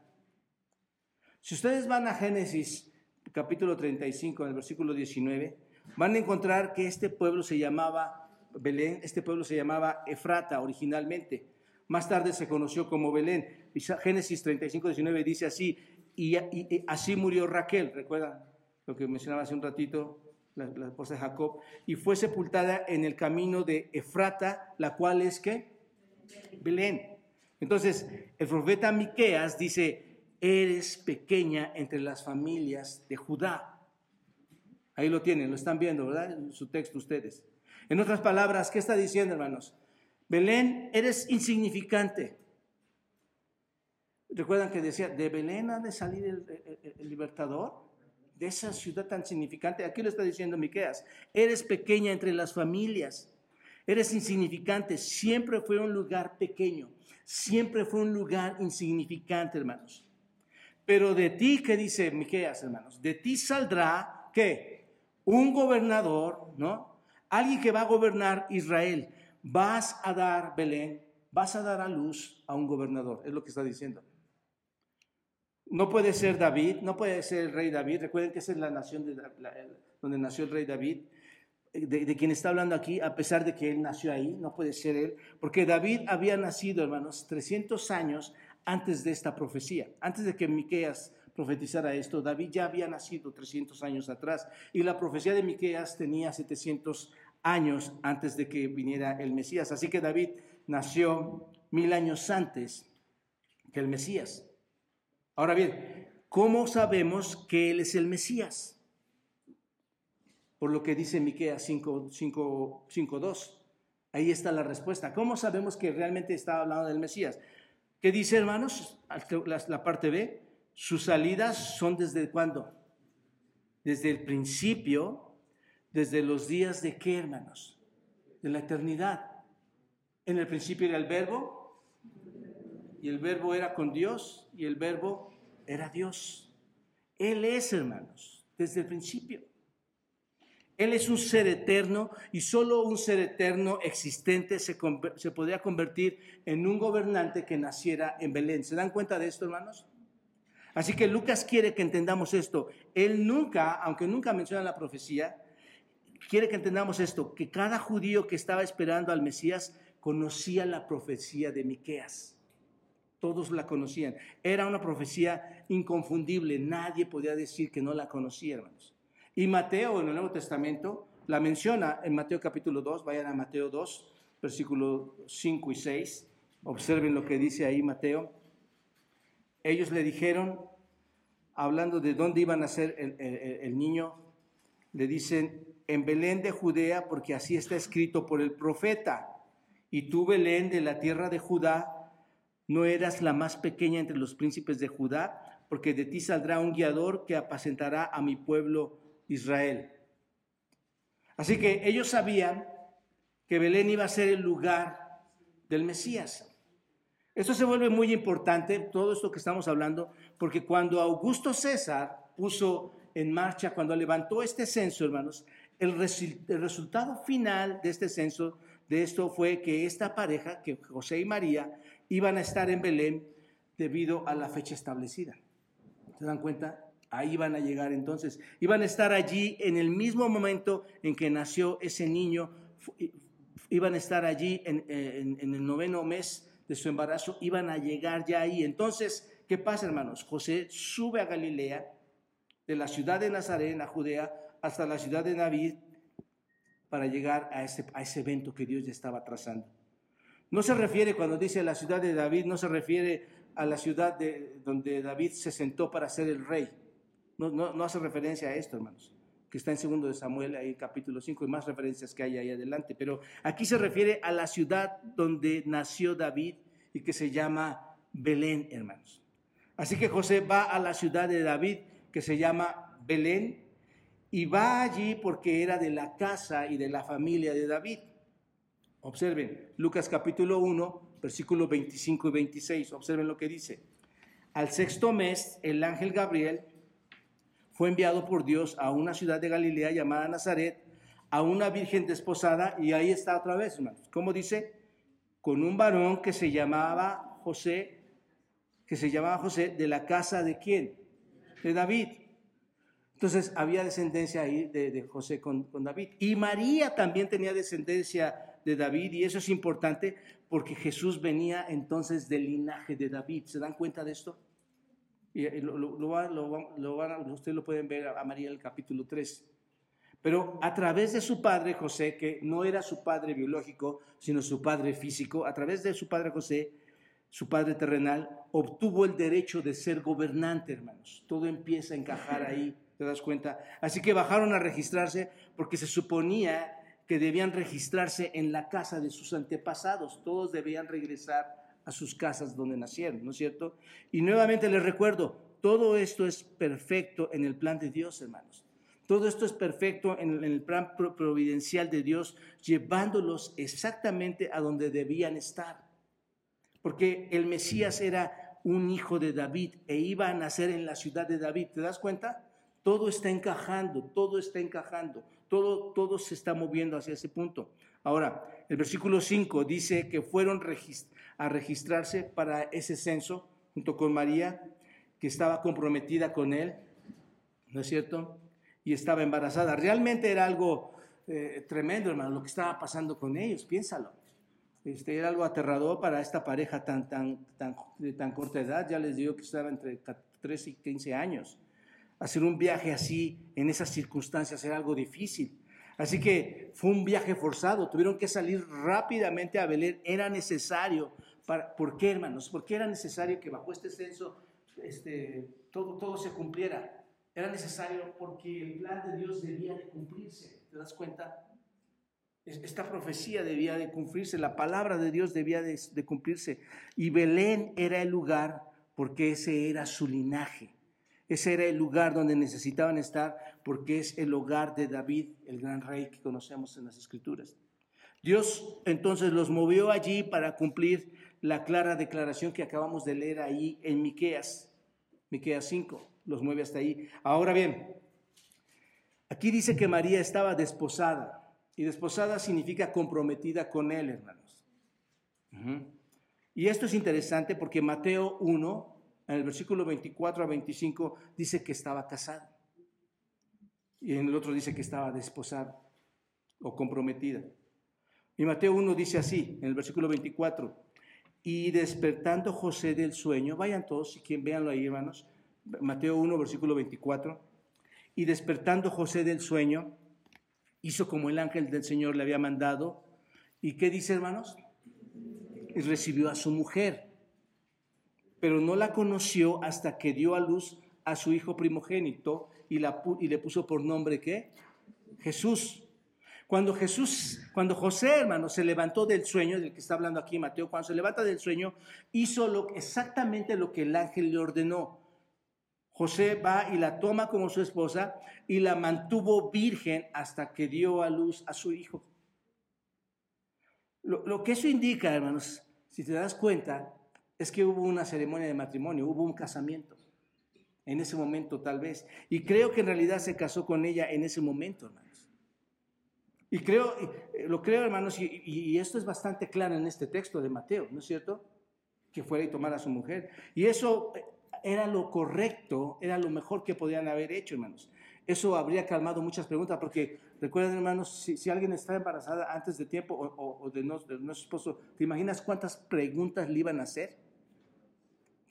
Si ustedes van a Génesis capítulo 35, en el versículo 19, van a encontrar que este pueblo se llamaba Belén, este pueblo se llamaba Efrata originalmente. Más tarde se conoció como Belén. Génesis 35, 19 dice así, y, así murió Raquel, ¿recuerdan lo que mencionaba hace un ratito? La, esposa de Jacob, y fue sepultada en el camino de Efrata, la cual es que Belén. Entonces, el profeta Miqueas dice, eres pequeña entre las familias de Judá. Ahí lo tienen, lo están viendo, ¿verdad? En su texto ustedes. En otras palabras, ¿qué está diciendo, hermanos? Belén, eres insignificante. ¿Recuerdan que decía, de Belén ha de salir el, libertador? De esa ciudad tan significante. Aquí lo está diciendo Miqueas. Eres pequeña entre las familias. Eres insignificante. Siempre fue un lugar pequeño. Siempre fue un lugar insignificante, hermanos. Pero de ti, ¿qué dice Miqueas, hermanos? De ti saldrá, ¿qué? Un gobernador, ¿no? Alguien que va a gobernar Israel. Vas a dar, Belén, vas a dar a luz a un gobernador, es lo que está diciendo. No puede ser David, no puede ser el rey David. Recuerden que esa es la nación de, donde nació el rey David. De, de, quien está hablando aquí, a pesar de que él nació ahí, no puede ser él, porque David había nacido, hermanos, 300 años antes de esta profecía. Antes de que Miqueas profetizara esto, David ya había nacido 300 años atrás y la profecía de Miqueas tenía 700 años antes de que viniera el Mesías. Así que David nació mil años antes que el Mesías. Ahora bien, ¿cómo sabemos que él es el Mesías? Por lo que dice Miqueas 5.2. Ahí está la respuesta. ¿Cómo sabemos que realmente está hablando del Mesías? ¿Qué dice, hermanos? La parte B. Sus salidas son desde cuándo? Desde el principio, desde los días de qué, hermanos? De la eternidad. En el principio era el verbo, y el verbo era con Dios, y el verbo era Dios. Él es, hermanos, desde el principio. Él es un ser eterno y solo un ser eterno existente se, se, podría convertir en un gobernante que naciera en Belén. ¿Se dan cuenta de esto, hermanos? Así que Lucas quiere que entendamos esto. Él nunca, aunque nunca menciona la profecía, quiere que entendamos esto, que cada judío que estaba esperando al Mesías conocía la profecía de Miqueas. Todos la conocían. Era una profecía inconfundible. Nadie podía decir que no la conocía, hermanos. Y Mateo en el Nuevo Testamento la menciona en Mateo capítulo 2, vayan a Mateo 2, versículos 5 y 6, observen lo que dice ahí Mateo. Ellos le dijeron, hablando de dónde iban a ser el, el niño, le dicen, en Belén de Judea, porque así está escrito por el profeta. Y tú, Belén, de la tierra de Judá, no eras la más pequeña entre los príncipes de Judá, porque de ti saldrá un guiador que apacentará a mi pueblo Israel. Así que ellos sabían que Belén iba a ser el lugar del Mesías. Esto se vuelve muy importante, todo esto que estamos hablando, porque cuando Augusto César puso en marcha, cuando levantó este censo, hermanos, el, resultado final de este censo, de esto fue que esta pareja, que José y María, iban a estar en Belén debido a la fecha establecida. ¿Se dan cuenta? Ahí van a llegar entonces. Iban a estar allí en el mismo momento en que nació ese niño. Iban a estar allí en, el noveno mes de su embarazo. Iban a llegar ya ahí. Entonces, ¿qué pasa, hermanos? José sube a Galilea, de la ciudad de Nazaret, a Judea, hasta la ciudad de David, para llegar a ese, a ese evento que Dios ya estaba trazando. No se refiere, cuando dice la ciudad de David, no se refiere a la ciudad de, donde David se sentó para ser el rey no, hace referencia a esto, hermanos, que está en segundo de Samuel, ahí capítulo 5, y más referencias que hay ahí adelante. Pero aquí se refiere a la ciudad donde nació David y que se llama Belén, hermanos. Así que José va a la ciudad de David, que se llama Belén, y va allí porque era de la casa y de la familia de David. Observen, Lucas capítulo 1, versículos 25 y 26. Observen lo que dice. Al sexto mes, el ángel Gabriel fue enviado por Dios a una ciudad de Galilea llamada Nazaret, a una virgen desposada, y ahí está otra vez. ¿Cómo dice? Con un varón que se llamaba José, que se llamaba José, de la casa de quién? De David. Entonces había descendencia ahí de, José con, con David. Y María también tenía descendencia de David, y eso es importante porque Jesús venía entonces del linaje de David. ¿Se dan cuenta de esto? Ustedes lo pueden ver a María en el capítulo 3. Pero a través de su padre José, que no era su padre biológico, sino su padre físico, a través de su padre José, su padre terrenal, obtuvo el derecho de ser gobernante, hermanos. Todo empieza a encajar ahí, ¿te das cuenta? Así que bajaron a registrarse porque se suponía que debían registrarse en la casa de sus antepasados. Todos debían regresar a sus casas donde nacieron, ¿no es cierto? Y nuevamente les recuerdo, todo esto es perfecto en el plan de Dios, hermanos. Todo esto es perfecto en el plan providencial de Dios, llevándolos exactamente a donde debían estar. Porque el Mesías era un hijo de David e iba a nacer en la ciudad de David. ¿Te das cuenta? Todo está encajando, todo está encajando, todo, todo se está moviendo hacia ese punto. Ahora, el versículo 5 dice que fueron a registrarse para ese censo junto con María, que estaba comprometida con él, ¿no es cierto? Y estaba embarazada. Realmente era algo eh, tremendo, hermano, lo que estaba pasando con ellos, piénsalo. Este, era algo aterrador para esta pareja tan, tan, tan, de tan corta edad, ya les digo que estaba entre 13 y 15 años. Hacer un viaje así, en esas circunstancias, era algo difícil. Así que fue un viaje forzado, tuvieron que salir rápidamente a Belén, era necesario. Para, ¿Por qué, hermanos? ¿Por qué era necesario que bajo este censo este, todo, todo se cumpliera? Era necesario porque el plan de Dios debía de cumplirse, ¿te das cuenta? Esta profecía debía de cumplirse, la palabra de Dios debía de, de cumplirse. Y Belén era el lugar porque ese era su linaje. Ese era el lugar donde necesitaban estar porque es el hogar de David, el gran rey que conocemos en las escrituras. Dios entonces los movió allí para cumplir la clara declaración que acabamos de leer ahí en Miqueas, Miqueas 5, los mueve hasta ahí. Ahora bien, aquí dice que María estaba desposada y desposada significa comprometida con él, hermanos. Y esto es interesante porque Mateo 1 en el versículo 24 a 25 dice que estaba casada. Y en el otro dice que estaba desposada o comprometida. Y Mateo 1 dice así, en el versículo 24, y despertando José del sueño, vayan todos, y quien véanlo ahí, hermanos, Mateo 1, versículo 24, y despertando José del sueño, hizo como el ángel del Señor le había mandado, y ¿qué dice, hermanos? Y recibió a su mujer pero no la conoció hasta que dio a luz a su hijo primogénito y, la, y le puso por nombre ¿qué? Jesús. Cuando Jesús, cuando José, hermano, se levantó del sueño, del que está hablando aquí Mateo, cuando se levanta del sueño, hizo lo, exactamente lo que el ángel le ordenó. José va y la toma como su esposa y la mantuvo virgen hasta que dio a luz a su hijo. Lo, lo que eso indica, hermanos, si te das cuenta, es que hubo una ceremonia de matrimonio, hubo un casamiento. En ese momento tal vez. Y creo que en realidad se casó con ella en ese momento, hermanos. Y creo, eh, lo creo, hermanos, y, esto es bastante claro en este texto de Mateo, ¿no es cierto? Que fuera y tomara a su mujer. Y eso eh, era lo correcto, era lo mejor que podían haber hecho, hermanos. Eso habría calmado muchas preguntas, porque recuerden, hermanos, si, alguien está embarazada antes de tiempo o, de, no, de nuestro esposo, ¿te imaginas cuántas preguntas le iban a hacer?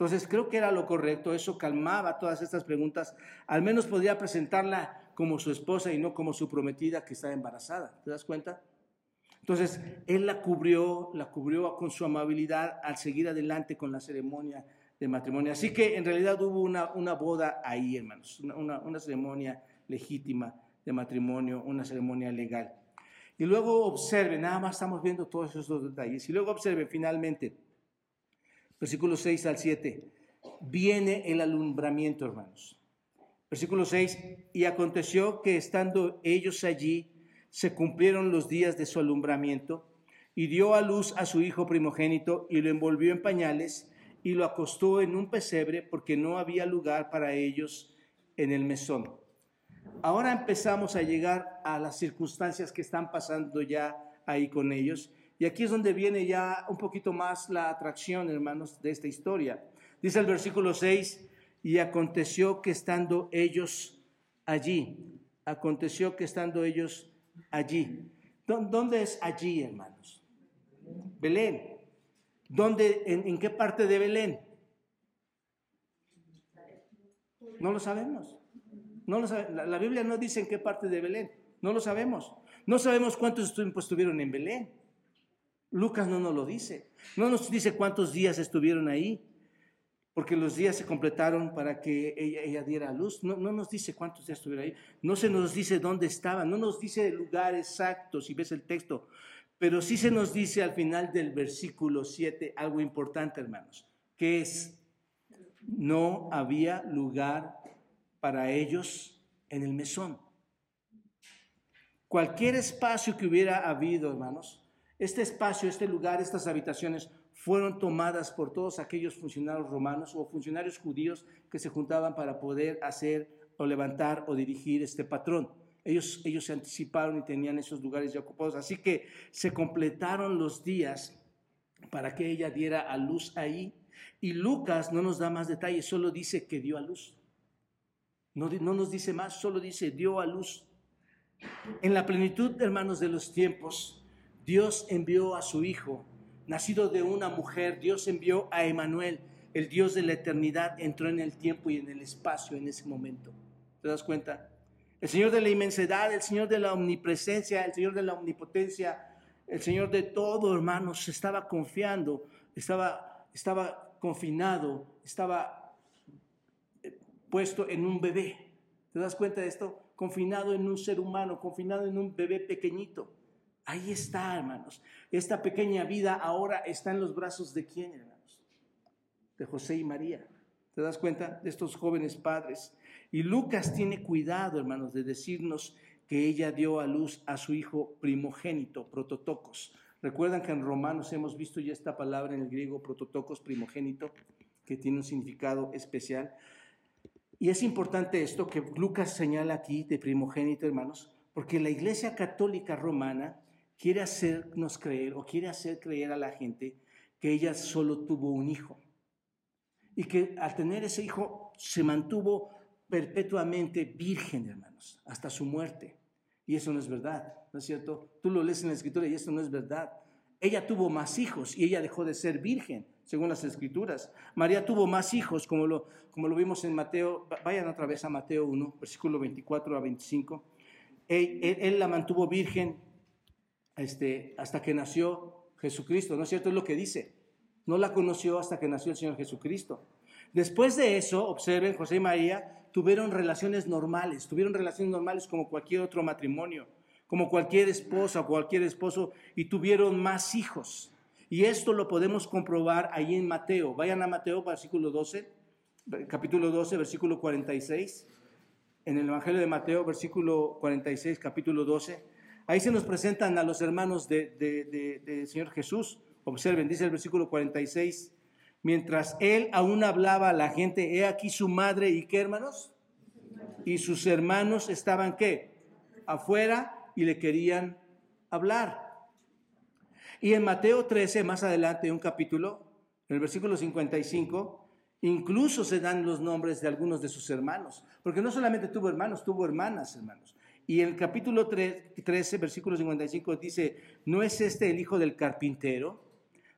Entonces creo que era lo correcto, eso calmaba todas estas preguntas, al menos podía presentarla como su esposa y no como su prometida que estaba embarazada, ¿te das cuenta? Entonces él la cubrió, la cubrió con su amabilidad al seguir adelante con la ceremonia de matrimonio. Así que en realidad hubo una, una boda ahí, hermanos, una, una ceremonia legítima de matrimonio, una ceremonia legal. Y luego observen, nada más estamos viendo todos esos detalles, y luego observen finalmente, versículos 6 al 7, viene el alumbramiento, hermanos. Versículo 6, y aconteció que estando ellos allí, se cumplieron los días de su alumbramiento, y dio a luz a su hijo primogénito y lo envolvió en pañales y lo acostó en un pesebre porque no había lugar para ellos en el mesón. Ahora empezamos a llegar a las circunstancias que están pasando ya ahí con ellos. Y aquí es donde viene ya un poquito más la atracción, hermanos, de esta historia. Dice el versículo 6, y aconteció que estando ellos allí, aconteció que estando ellos allí. ¿Dónde es allí, hermanos? Belén. ¿Dónde, en, qué parte de Belén? No lo sabemos. No lo la, la, Biblia no dice en qué parte de Belén. No lo sabemos. No sabemos cuántos tiempo estuvieron en Belén. Lucas no nos lo dice. No nos dice cuántos días estuvieron ahí porque los días se completaron para que ella, diera a luz. No, nos dice cuántos días estuvieron ahí, no se nos dice dónde estaban, no nos dice el lugar exacto, si ves el texto, pero sí se nos dice al final del versículo 7 algo importante, hermanos, que es, no había lugar para ellos en el mesón. Cualquier espacio que hubiera habido, hermanos, este espacio, este lugar, estas habitaciones, fueron tomadas por todos aquellos funcionarios romanos o funcionarios judíos que se juntaban para poder hacer o levantar o dirigir este patrón. Ellos, ellos se anticiparon y tenían esos lugares ya ocupados. Así que se completaron los días para que ella diera a luz ahí. Y Lucas no nos da más detalles, solo dice que dio a luz. No, no nos dice más, solo dice dio a luz. En la plenitud, hermanos, de los tiempos, Dios envió a su Hijo nacido de una mujer, Dios envió a Emanuel, el Dios de la eternidad, entró en el tiempo y en el espacio en ese momento. ¿Te das cuenta? El Señor de la inmensidad, el Señor de la omnipresencia, el Señor de la omnipotencia, el Señor de todo, hermanos, estaba confiando, estaba, estaba confinado, estaba eh, puesto en un bebé. ¿Te das cuenta de esto? Confinado en un ser humano, confinado en un bebé pequeñito. Ahí está, hermanos. Esta pequeña vida ahora está en los brazos de quién, hermanos? De José y María. ¿Te das cuenta? De estos jóvenes padres. Y Lucas tiene cuidado, hermanos, de decirnos que ella dio a luz a su hijo primogénito, prototocos. Recuerdan que en Romanos hemos visto ya esta palabra en el griego, prototocos, primogénito, que tiene un significado especial. Y es importante esto que Lucas señala aquí de primogénito, hermanos, porque la Iglesia Católica Romana quiere hacernos creer o quiere hacer creer a la gente que ella solo tuvo un hijo y que al tener ese hijo se mantuvo perpetuamente virgen, hermanos, hasta su muerte. Y eso no es verdad, ¿no es cierto? Tú lo lees en la escritura y eso no es verdad. Ella tuvo más hijos y ella dejó de ser virgen, según las escrituras. María tuvo más hijos, como lo, como lo vimos en Mateo. Vayan otra vez a Mateo 1, versículo 24 a 25. él la mantuvo virgen este, hasta que nació Jesucristo, ¿no es cierto? Es lo que dice. No la conoció hasta que nació el Señor Jesucristo. Después de eso, observen, José y María tuvieron relaciones normales, tuvieron relaciones normales como cualquier otro matrimonio, como cualquier esposa o cualquier esposo, y tuvieron más hijos. Y esto lo podemos comprobar ahí en Mateo. Vayan a Mateo, versículo 12, capítulo 12, versículo 46. En el Evangelio de Mateo, versículo 46, capítulo 12. Ahí se nos presentan a los hermanos del de, Señor Jesús. Observen, dice el versículo 46, mientras él aún hablaba a la gente, he aquí su madre y qué hermanos, y sus hermanos estaban qué, afuera y le querían hablar. Y en Mateo 13, más adelante, un capítulo, en el versículo 55, incluso se dan los nombres de algunos de sus hermanos, porque no solamente tuvo hermanos, tuvo hermanas, hermanos. Y en el capítulo 13, versículo 55 dice, ¿no es este el hijo del carpintero?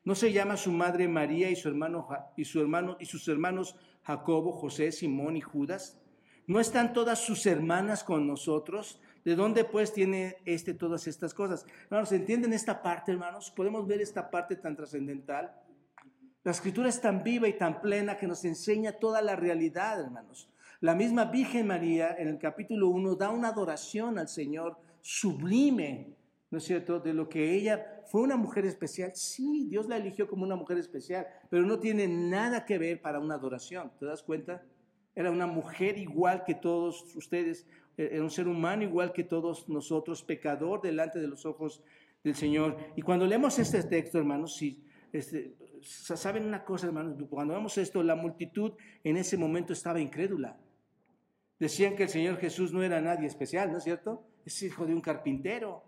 ¿No se llama su madre María y su hermano y y sus hermanos Jacobo, José, Simón y Judas? ¿No están todas sus hermanas con nosotros? ¿De dónde pues tiene este todas estas cosas? Hermanos, ¿entienden esta parte, hermanos? ¿Podemos ver esta parte tan trascendental? La escritura es tan viva y tan plena que nos enseña toda la realidad, hermanos. La misma Virgen María en el capítulo 1 da una adoración al Señor sublime, ¿no es cierto? De lo que ella fue una mujer especial. Sí, Dios la eligió como una mujer especial, pero no tiene nada que ver para una adoración. ¿Te das cuenta? Era una mujer igual que todos ustedes, era un ser humano igual que todos nosotros, pecador delante de los ojos del Señor. Y cuando leemos este texto, hermanos, si, este, saben una cosa, hermanos, cuando vemos esto, la multitud en ese momento estaba incrédula. Decían que el Señor Jesús no era nadie especial, ¿no es cierto? Es hijo de un carpintero.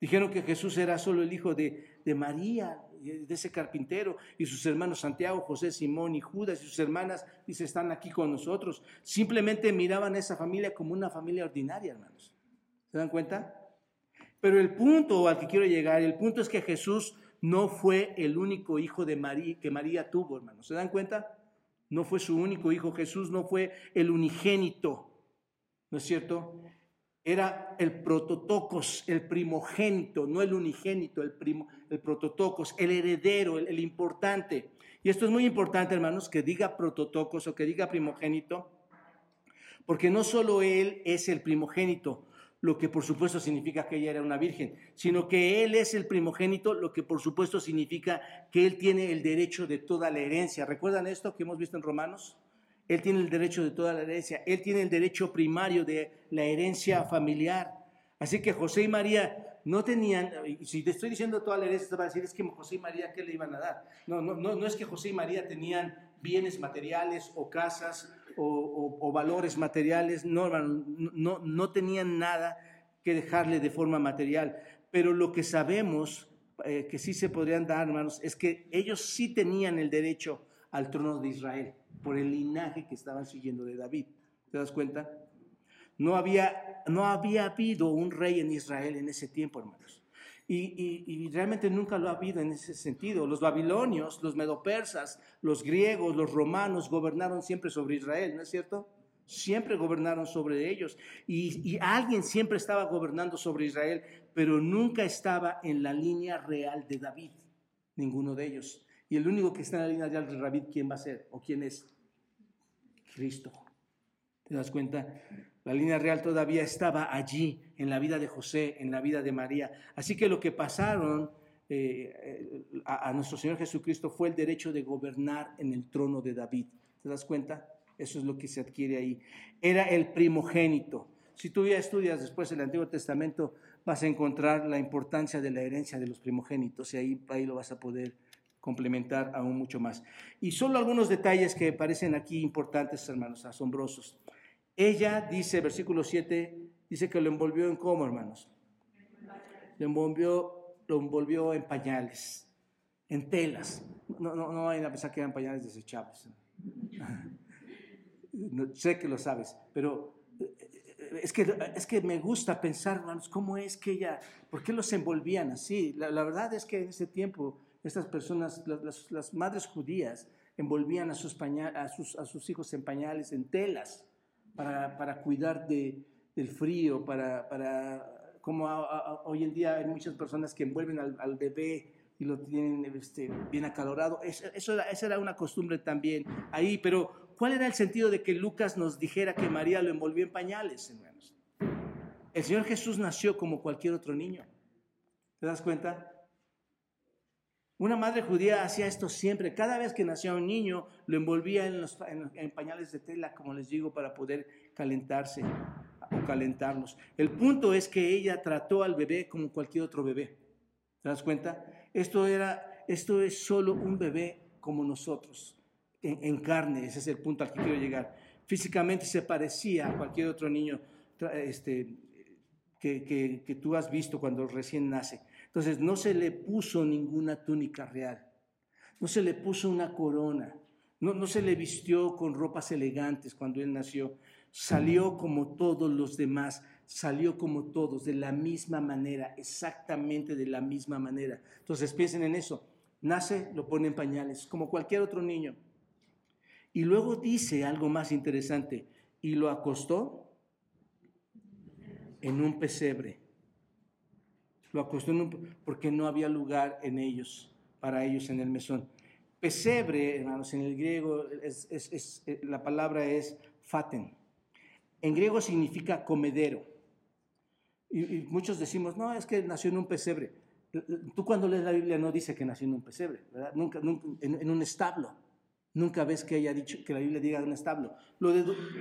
Dijeron que Jesús era solo el hijo de, de María, de ese carpintero, y sus hermanos Santiago, José, Simón y Judas, y sus hermanas, dice, están aquí con nosotros. Simplemente miraban a esa familia como una familia ordinaria, hermanos. ¿Se dan cuenta? Pero el punto al que quiero llegar, el punto es que Jesús no fue el único hijo de María que María tuvo, hermanos. ¿Se dan cuenta? No fue su único hijo. Jesús no fue el unigénito. ¿No es cierto? Era el prototocos, el primogénito, no el unigénito, el, primo, el prototocos, el heredero, el, el importante. Y esto es muy importante, hermanos, que diga prototocos o que diga primogénito, porque no solo él es el primogénito, lo que por supuesto significa que ella era una virgen, sino que Él es el primogénito, lo que por supuesto significa que Él tiene el derecho de toda la herencia. ¿Recuerdan esto que hemos visto en Romanos? Él tiene el derecho de toda la herencia, Él tiene el derecho primario de la herencia familiar. Así que José y María no tenían, si te estoy diciendo toda la herencia, te va a decir, es que José y María, ¿qué le iban a dar? No, no, no, no es que José y María tenían bienes materiales o casas o, valores materiales, no, no, no tenían nada que dejarle de forma material. Pero lo que sabemos eh, que sí se podrían dar, hermanos, es que ellos sí tenían el derecho al trono de Israel por el linaje que estaban siguiendo de David. ¿Te das cuenta? No había, no había habido un rey en Israel en ese tiempo, hermanos. Y, realmente nunca lo ha habido en ese sentido. Los babilonios, los medopersas, los griegos, los romanos gobernaron siempre sobre Israel, ¿no es cierto? Siempre gobernaron sobre ellos. Y, alguien siempre estaba gobernando sobre Israel, pero nunca estaba en la línea real de David, ninguno de ellos. Y el único que está en la línea real de David, ¿quién va a ser? ¿O quién es? Cristo. ¿Te das cuenta? La línea real todavía estaba allí, en la vida de José, en la vida de María. Así que lo que pasaron eh, a, nuestro Señor Jesucristo fue el derecho de gobernar en el trono de David. ¿Te das cuenta? Eso es lo que se adquiere ahí. Era el primogénito. Si tú ya estudias después el Antiguo Testamento, vas a encontrar la importancia de la herencia de los primogénitos y ahí, ahí lo vas a poder complementar aún mucho más. Y solo algunos detalles que parecen aquí importantes, hermanos, asombrosos. Ella dice, versículo 7, dice que lo envolvió en cómo, hermanos. Lo envolvió, lo envolvió en pañales, en telas. No, no, no vayan a pensar que eran pañales desechables. <laughs> sé que lo sabes, pero eh, es que, es que me gusta pensar, hermanos, cómo es que ella, ¿por qué los envolvían así? La, verdad es que en ese tiempo estas personas, las, madres judías, envolvían a, sus, a sus hijos en pañales, en telas para, cuidar de, del frío, para, para como hoy en día hay muchas personas que envuelven al, bebé y lo tienen este, bien acalorado. Eso, era, era una costumbre también ahí, pero ¿cuál era el sentido de que Lucas nos dijera que María lo envolvió en pañales, hermanos? El Señor Jesús nació como cualquier otro niño. ¿Te das cuenta? Una madre judía hacía esto siempre. Cada vez que nacía un niño, lo envolvía en, pañales de tela, como les digo, para poder calentarse o calentarlos. El punto es que ella trató al bebé como cualquier otro bebé. ¿Te das cuenta? Esto, era, esto es solo un bebé como nosotros, en, carne. Ese es el punto al que quiero llegar. Físicamente se parecía a cualquier otro niño este, que tú has visto cuando recién nace entonces no se le puso ninguna túnica real, no se le puso una corona, no, no se le vistió con ropas elegantes cuando él nació, salió como todos los demás, salió como todos, de la misma manera, exactamente de la misma manera. Entonces piensen en eso, nace, lo pone en pañales, como cualquier otro niño. Y luego dice algo más interesante, y lo acostó en un pesebre lo acostó porque no había lugar en ellos, para ellos en el mesón. Pesebre, hermanos, en el griego es, eh, la palabra es faten. En griego significa comedero. Y, muchos decimos, no, es que nació en un pesebre. Tú cuando lees la Biblia no dice que nació en un pesebre, ¿verdad? Nunca, en, un establo. Nunca ves que haya dicho que la Biblia diga un establo. Lo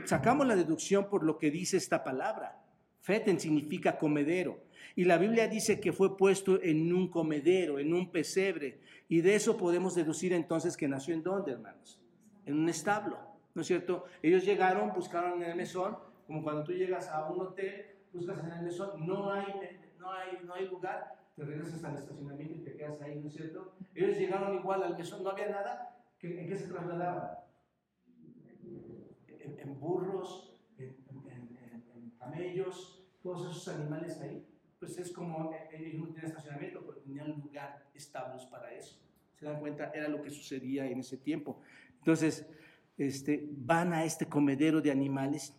sacamos la deducción por lo que dice esta palabra Feten significa comedero. Y la Biblia dice que fue puesto en un comedero, en un pesebre. Y de eso podemos deducir entonces que nació en dónde, hermanos? En un establo, ¿no es cierto? Ellos llegaron, buscaron en el mesón, como cuando tú llegas a un hotel, buscas en el mesón, no hay, no hay, no hay lugar, te regresas al estacionamiento y te quedas ahí, ¿no es cierto? Ellos llegaron igual al mesón, no había nada, ¿en qué se trasladaban? En, burros, en, en, camellos, todos esos animales ahí. Pues es como eh, ellos no tenían estacionamiento, pero tenían lugar estables para eso. Se dan cuenta, era lo que sucedía en ese tiempo. Entonces, este, van a este comedero de animales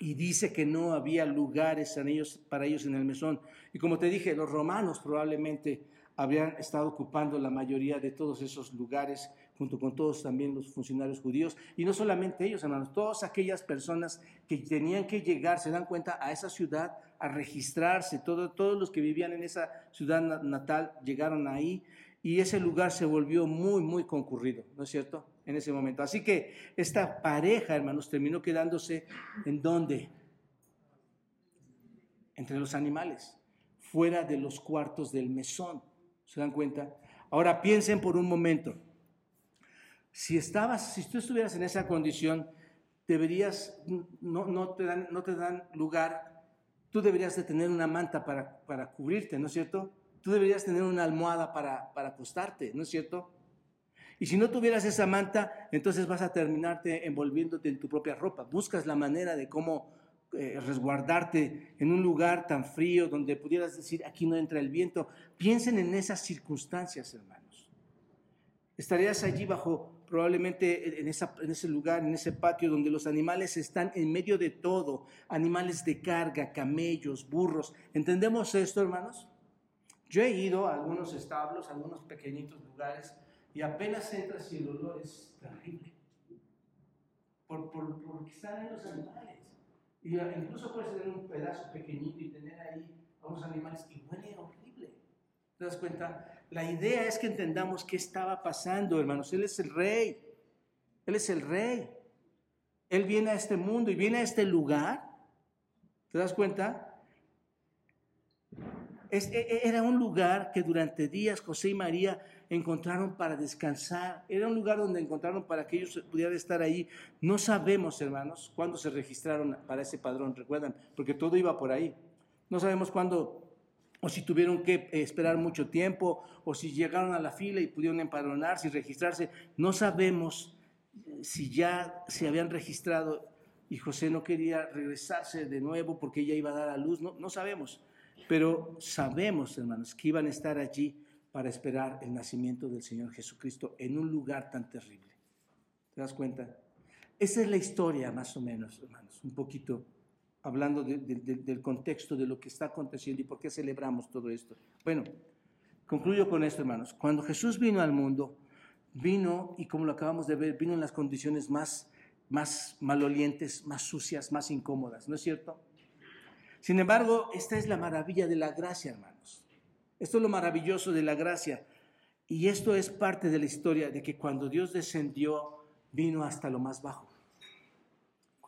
y dice que no había lugares ellos, para ellos en el mesón. Y como te dije, los romanos probablemente habrían estado ocupando la mayoría de todos esos lugares, junto con todos también los funcionarios judíos, y no solamente ellos, hermanos, todas aquellas personas que tenían que llegar, se dan cuenta, a esa ciudad, a registrarse, todo, todos los que vivían en esa ciudad natal llegaron ahí, y ese lugar se volvió muy, muy concurrido, ¿no es cierto? En ese momento. Así que esta pareja, hermanos, terminó quedándose en dónde? Entre los animales, fuera de los cuartos del mesón. ¿Se dan cuenta? Ahora piensen por un momento. Si estabas, si tú estuvieras en esa condición, deberías, no, no, te, dan, no te dan lugar, tú deberías de tener una manta para, para cubrirte, ¿no es cierto? Tú deberías tener una almohada para, para acostarte, ¿no es cierto? Y si no tuvieras esa manta, entonces vas a terminarte envolviéndote en tu propia ropa. Buscas la manera de cómo eh, resguardarte en un lugar tan frío donde pudieras decir, aquí no entra el viento. Piensen en esas circunstancias, hermanos. Estarías allí bajo probablemente en, ese lugar, en ese patio donde los animales están en medio de todo, animales de carga, camellos, burros. ¿Entendemos esto, hermanos? Yo he ido a algunos establos, a algunos pequeñitos lugares, y apenas entras y el olor es terrible. Por, por, porque están en los animales. Y incluso puedes tener un pedazo pequeñito y tener ahí a unos animales y huele horrible. ¿Te das cuenta? La idea es que entendamos qué estaba pasando, hermanos. Él es el rey. Él es el rey. Él viene a este mundo y viene a este lugar. ¿Te das cuenta? E, e, era un lugar que durante días José y María encontraron para descansar. Era un lugar donde encontraron para que ellos pudieran estar ahí. No sabemos, hermanos, cuándo se registraron para ese padrón, recuerdan, porque todo iba por ahí. No sabemos cuándo o si tuvieron que esperar mucho tiempo, o si llegaron a la fila y pudieron empadronarse y registrarse. No sabemos si ya se habían registrado y José no quería regresarse de nuevo porque ella iba a dar a luz. No, no sabemos. Pero sabemos, hermanos, que iban a estar allí para esperar el nacimiento del Señor Jesucristo en un lugar tan terrible. ¿Te das cuenta? Esa es la historia, más o menos, hermanos, un poquito hablando del contexto de lo que está aconteciendo y por qué celebramos todo esto. Bueno, concluyo con esto, hermanos. Cuando Jesús vino al mundo, vino, y como lo acabamos de ver, vino en las condiciones más, más malolientes, más sucias, más incómodas, ¿no es cierto? Sin embargo, esta es la maravilla de la gracia, hermanos. Esto es lo maravilloso de la gracia. Y esto es parte de la historia de que cuando Dios descendió, vino hasta lo más bajo.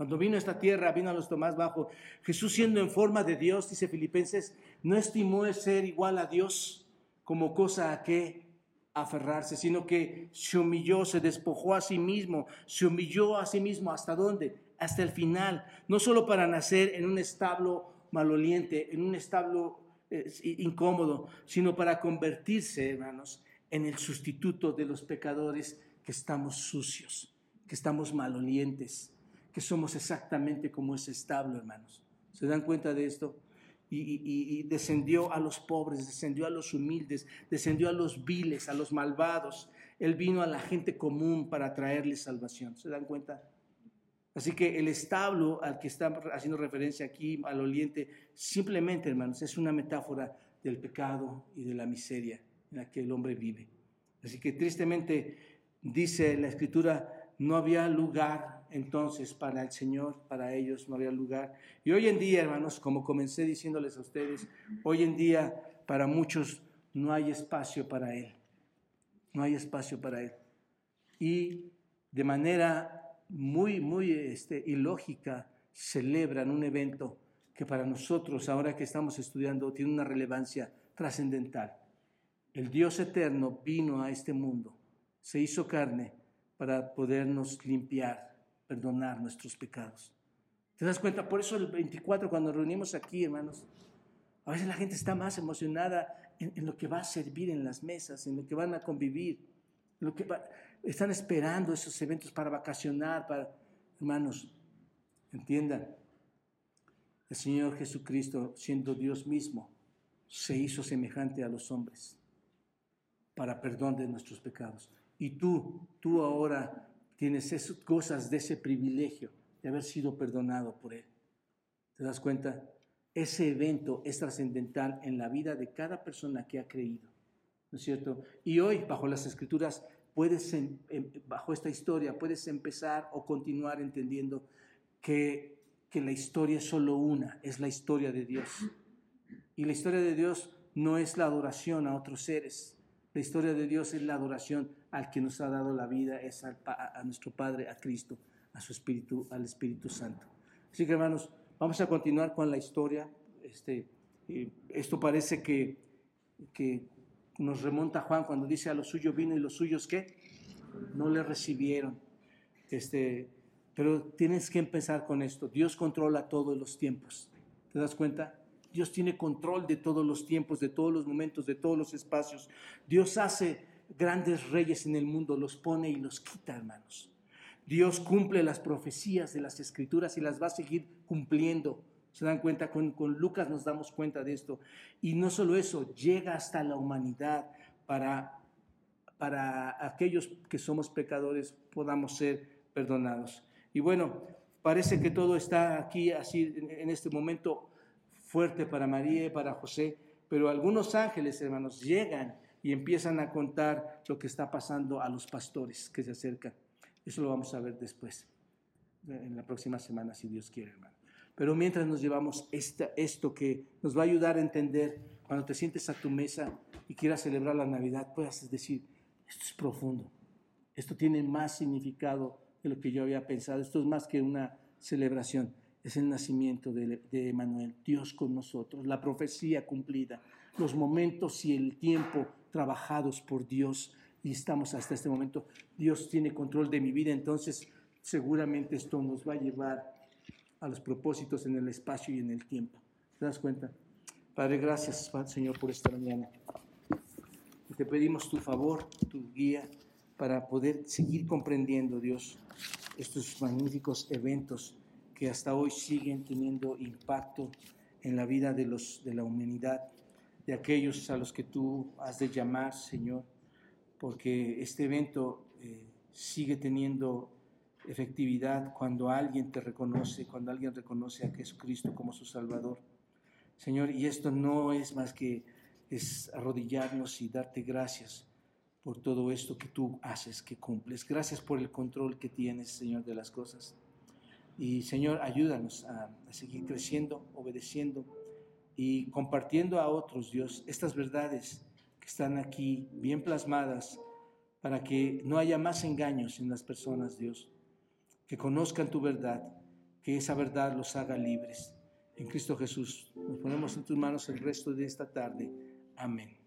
Cuando vino a esta tierra, vino a lo más bajo. Jesús siendo en forma de Dios, dice Filipenses, no estimó ser igual a Dios como cosa a que aferrarse, sino que se humilló, se despojó a sí mismo, se humilló a sí mismo. ¿Hasta dónde? Hasta el final. No solo para nacer en un establo maloliente, en un establo eh, incómodo, sino para convertirse, hermanos, en el sustituto de los pecadores que estamos sucios, que estamos malolientes, que somos exactamente como ese establo, hermanos. ¿Se dan cuenta de esto? Y, descendió a los pobres, descendió a los humildes, descendió a los viles, a los malvados. Él vino a la gente común para traerles salvación. ¿Se dan cuenta? Así que el establo al que está haciendo referencia aquí, al oliente, simplemente, hermanos, es una metáfora del pecado y de la miseria en la que el hombre vive. Así que tristemente dice la escritura, no había lugar entonces para el Señor, para ellos no había lugar. Y hoy en día, hermanos, como comencé diciéndoles a ustedes, hoy en día para muchos no hay espacio para Él. No hay espacio para Él. Y de manera muy, muy este, ilógica celebran un evento que para nosotros, ahora que estamos estudiando, tiene una relevancia trascendental. El Dios eterno vino a este mundo, se hizo carne para podernos limpiar, perdonar nuestros pecados. ¿Te das cuenta? Por eso el 24, cuando reunimos aquí, hermanos, a veces la gente está más emocionada en, lo que va a servir en las mesas, en lo que van a convivir, en lo que están esperando esos eventos para vacacionar, para, hermanos, entiendan, el Señor Jesucristo, siendo Dios mismo, se hizo semejante a los hombres para perdón de nuestros pecados. Y tú, tú ahora tienes cosas de ese privilegio de haber sido perdonado por Él. ¿Te das cuenta? Ese evento es trascendental en la vida de cada persona que ha creído. ¿No es cierto? Y hoy, bajo las escrituras, puedes, em, bajo esta historia, puedes empezar o continuar entendiendo que que la historia es solo una, es la historia de Dios. Y la historia de Dios no es la adoración a otros seres. La historia de Dios es la adoración al que nos ha dado la vida, es a nuestro Padre, a Cristo, a su Espíritu, al Espíritu Santo. Así que hermanos, vamos a continuar con la historia. Este, esto parece que, que nos remonta a Juan cuando dice a los suyos vino y los suyos qué? No le recibieron. Este, pero tienes que empezar con esto. Dios controla todos los tiempos. ¿Te das cuenta? Dios tiene control de todos los tiempos, de todos los momentos, de todos los espacios. Dios hace grandes reyes en el mundo, los pone y los quita, hermanos. Dios cumple las profecías de las escrituras y las va a seguir cumpliendo. ¿Se dan cuenta? Con, Lucas nos damos cuenta de esto. Y no solo eso, llega hasta la humanidad para, para aquellos que somos pecadores podamos ser perdonados. Y bueno, parece que todo está aquí así en este momento fuerte para María y para José, pero algunos ángeles, hermanos, llegan y empiezan a contar lo que está pasando a los pastores que se acercan. Eso lo vamos a ver después, en la próxima semana, si Dios quiere, hermano. Pero mientras nos llevamos esta, esto que nos va a ayudar a entender, cuando te sientes a tu mesa y quieras celebrar la Navidad, puedas decir, esto es profundo, esto tiene más significado de lo que yo había pensado. Esto es más que una celebración, es el nacimiento de, de Emanuel, Dios con nosotros, la profecía cumplida, los momentos y el tiempo trabajados por Dios y estamos hasta este momento. Dios tiene control de mi vida, entonces seguramente esto nos va a llevar a los propósitos en el espacio y en el tiempo. ¿Te das cuenta? Padre, gracias, Señor, por esta mañana. te pedimos tu favor, tu guía para poder seguir comprendiendo, Dios, estos magníficos eventos que hasta hoy siguen teniendo impacto en la vida de, los, de la humanidad, de aquellos a los que tú has de llamar, Señor, porque este evento eh, sigue teniendo efectividad cuando alguien te reconoce, cuando alguien reconoce a Jesucristo como su Salvador. Señor, y esto no es más que es arrodillarnos y darte gracias por todo esto que tú haces, que cumples. Gracias por el control que tienes, Señor, de las cosas. Y Señor, ayúdanos a, seguir creciendo, obedeciendo y compartiendo a otros, Dios, estas verdades que están aquí bien plasmadas para que no haya más engaños en las personas, Dios. Que conozcan tu verdad, que esa verdad los haga libres. En Cristo Jesús, nos ponemos en tus manos el resto de esta tarde. Amén.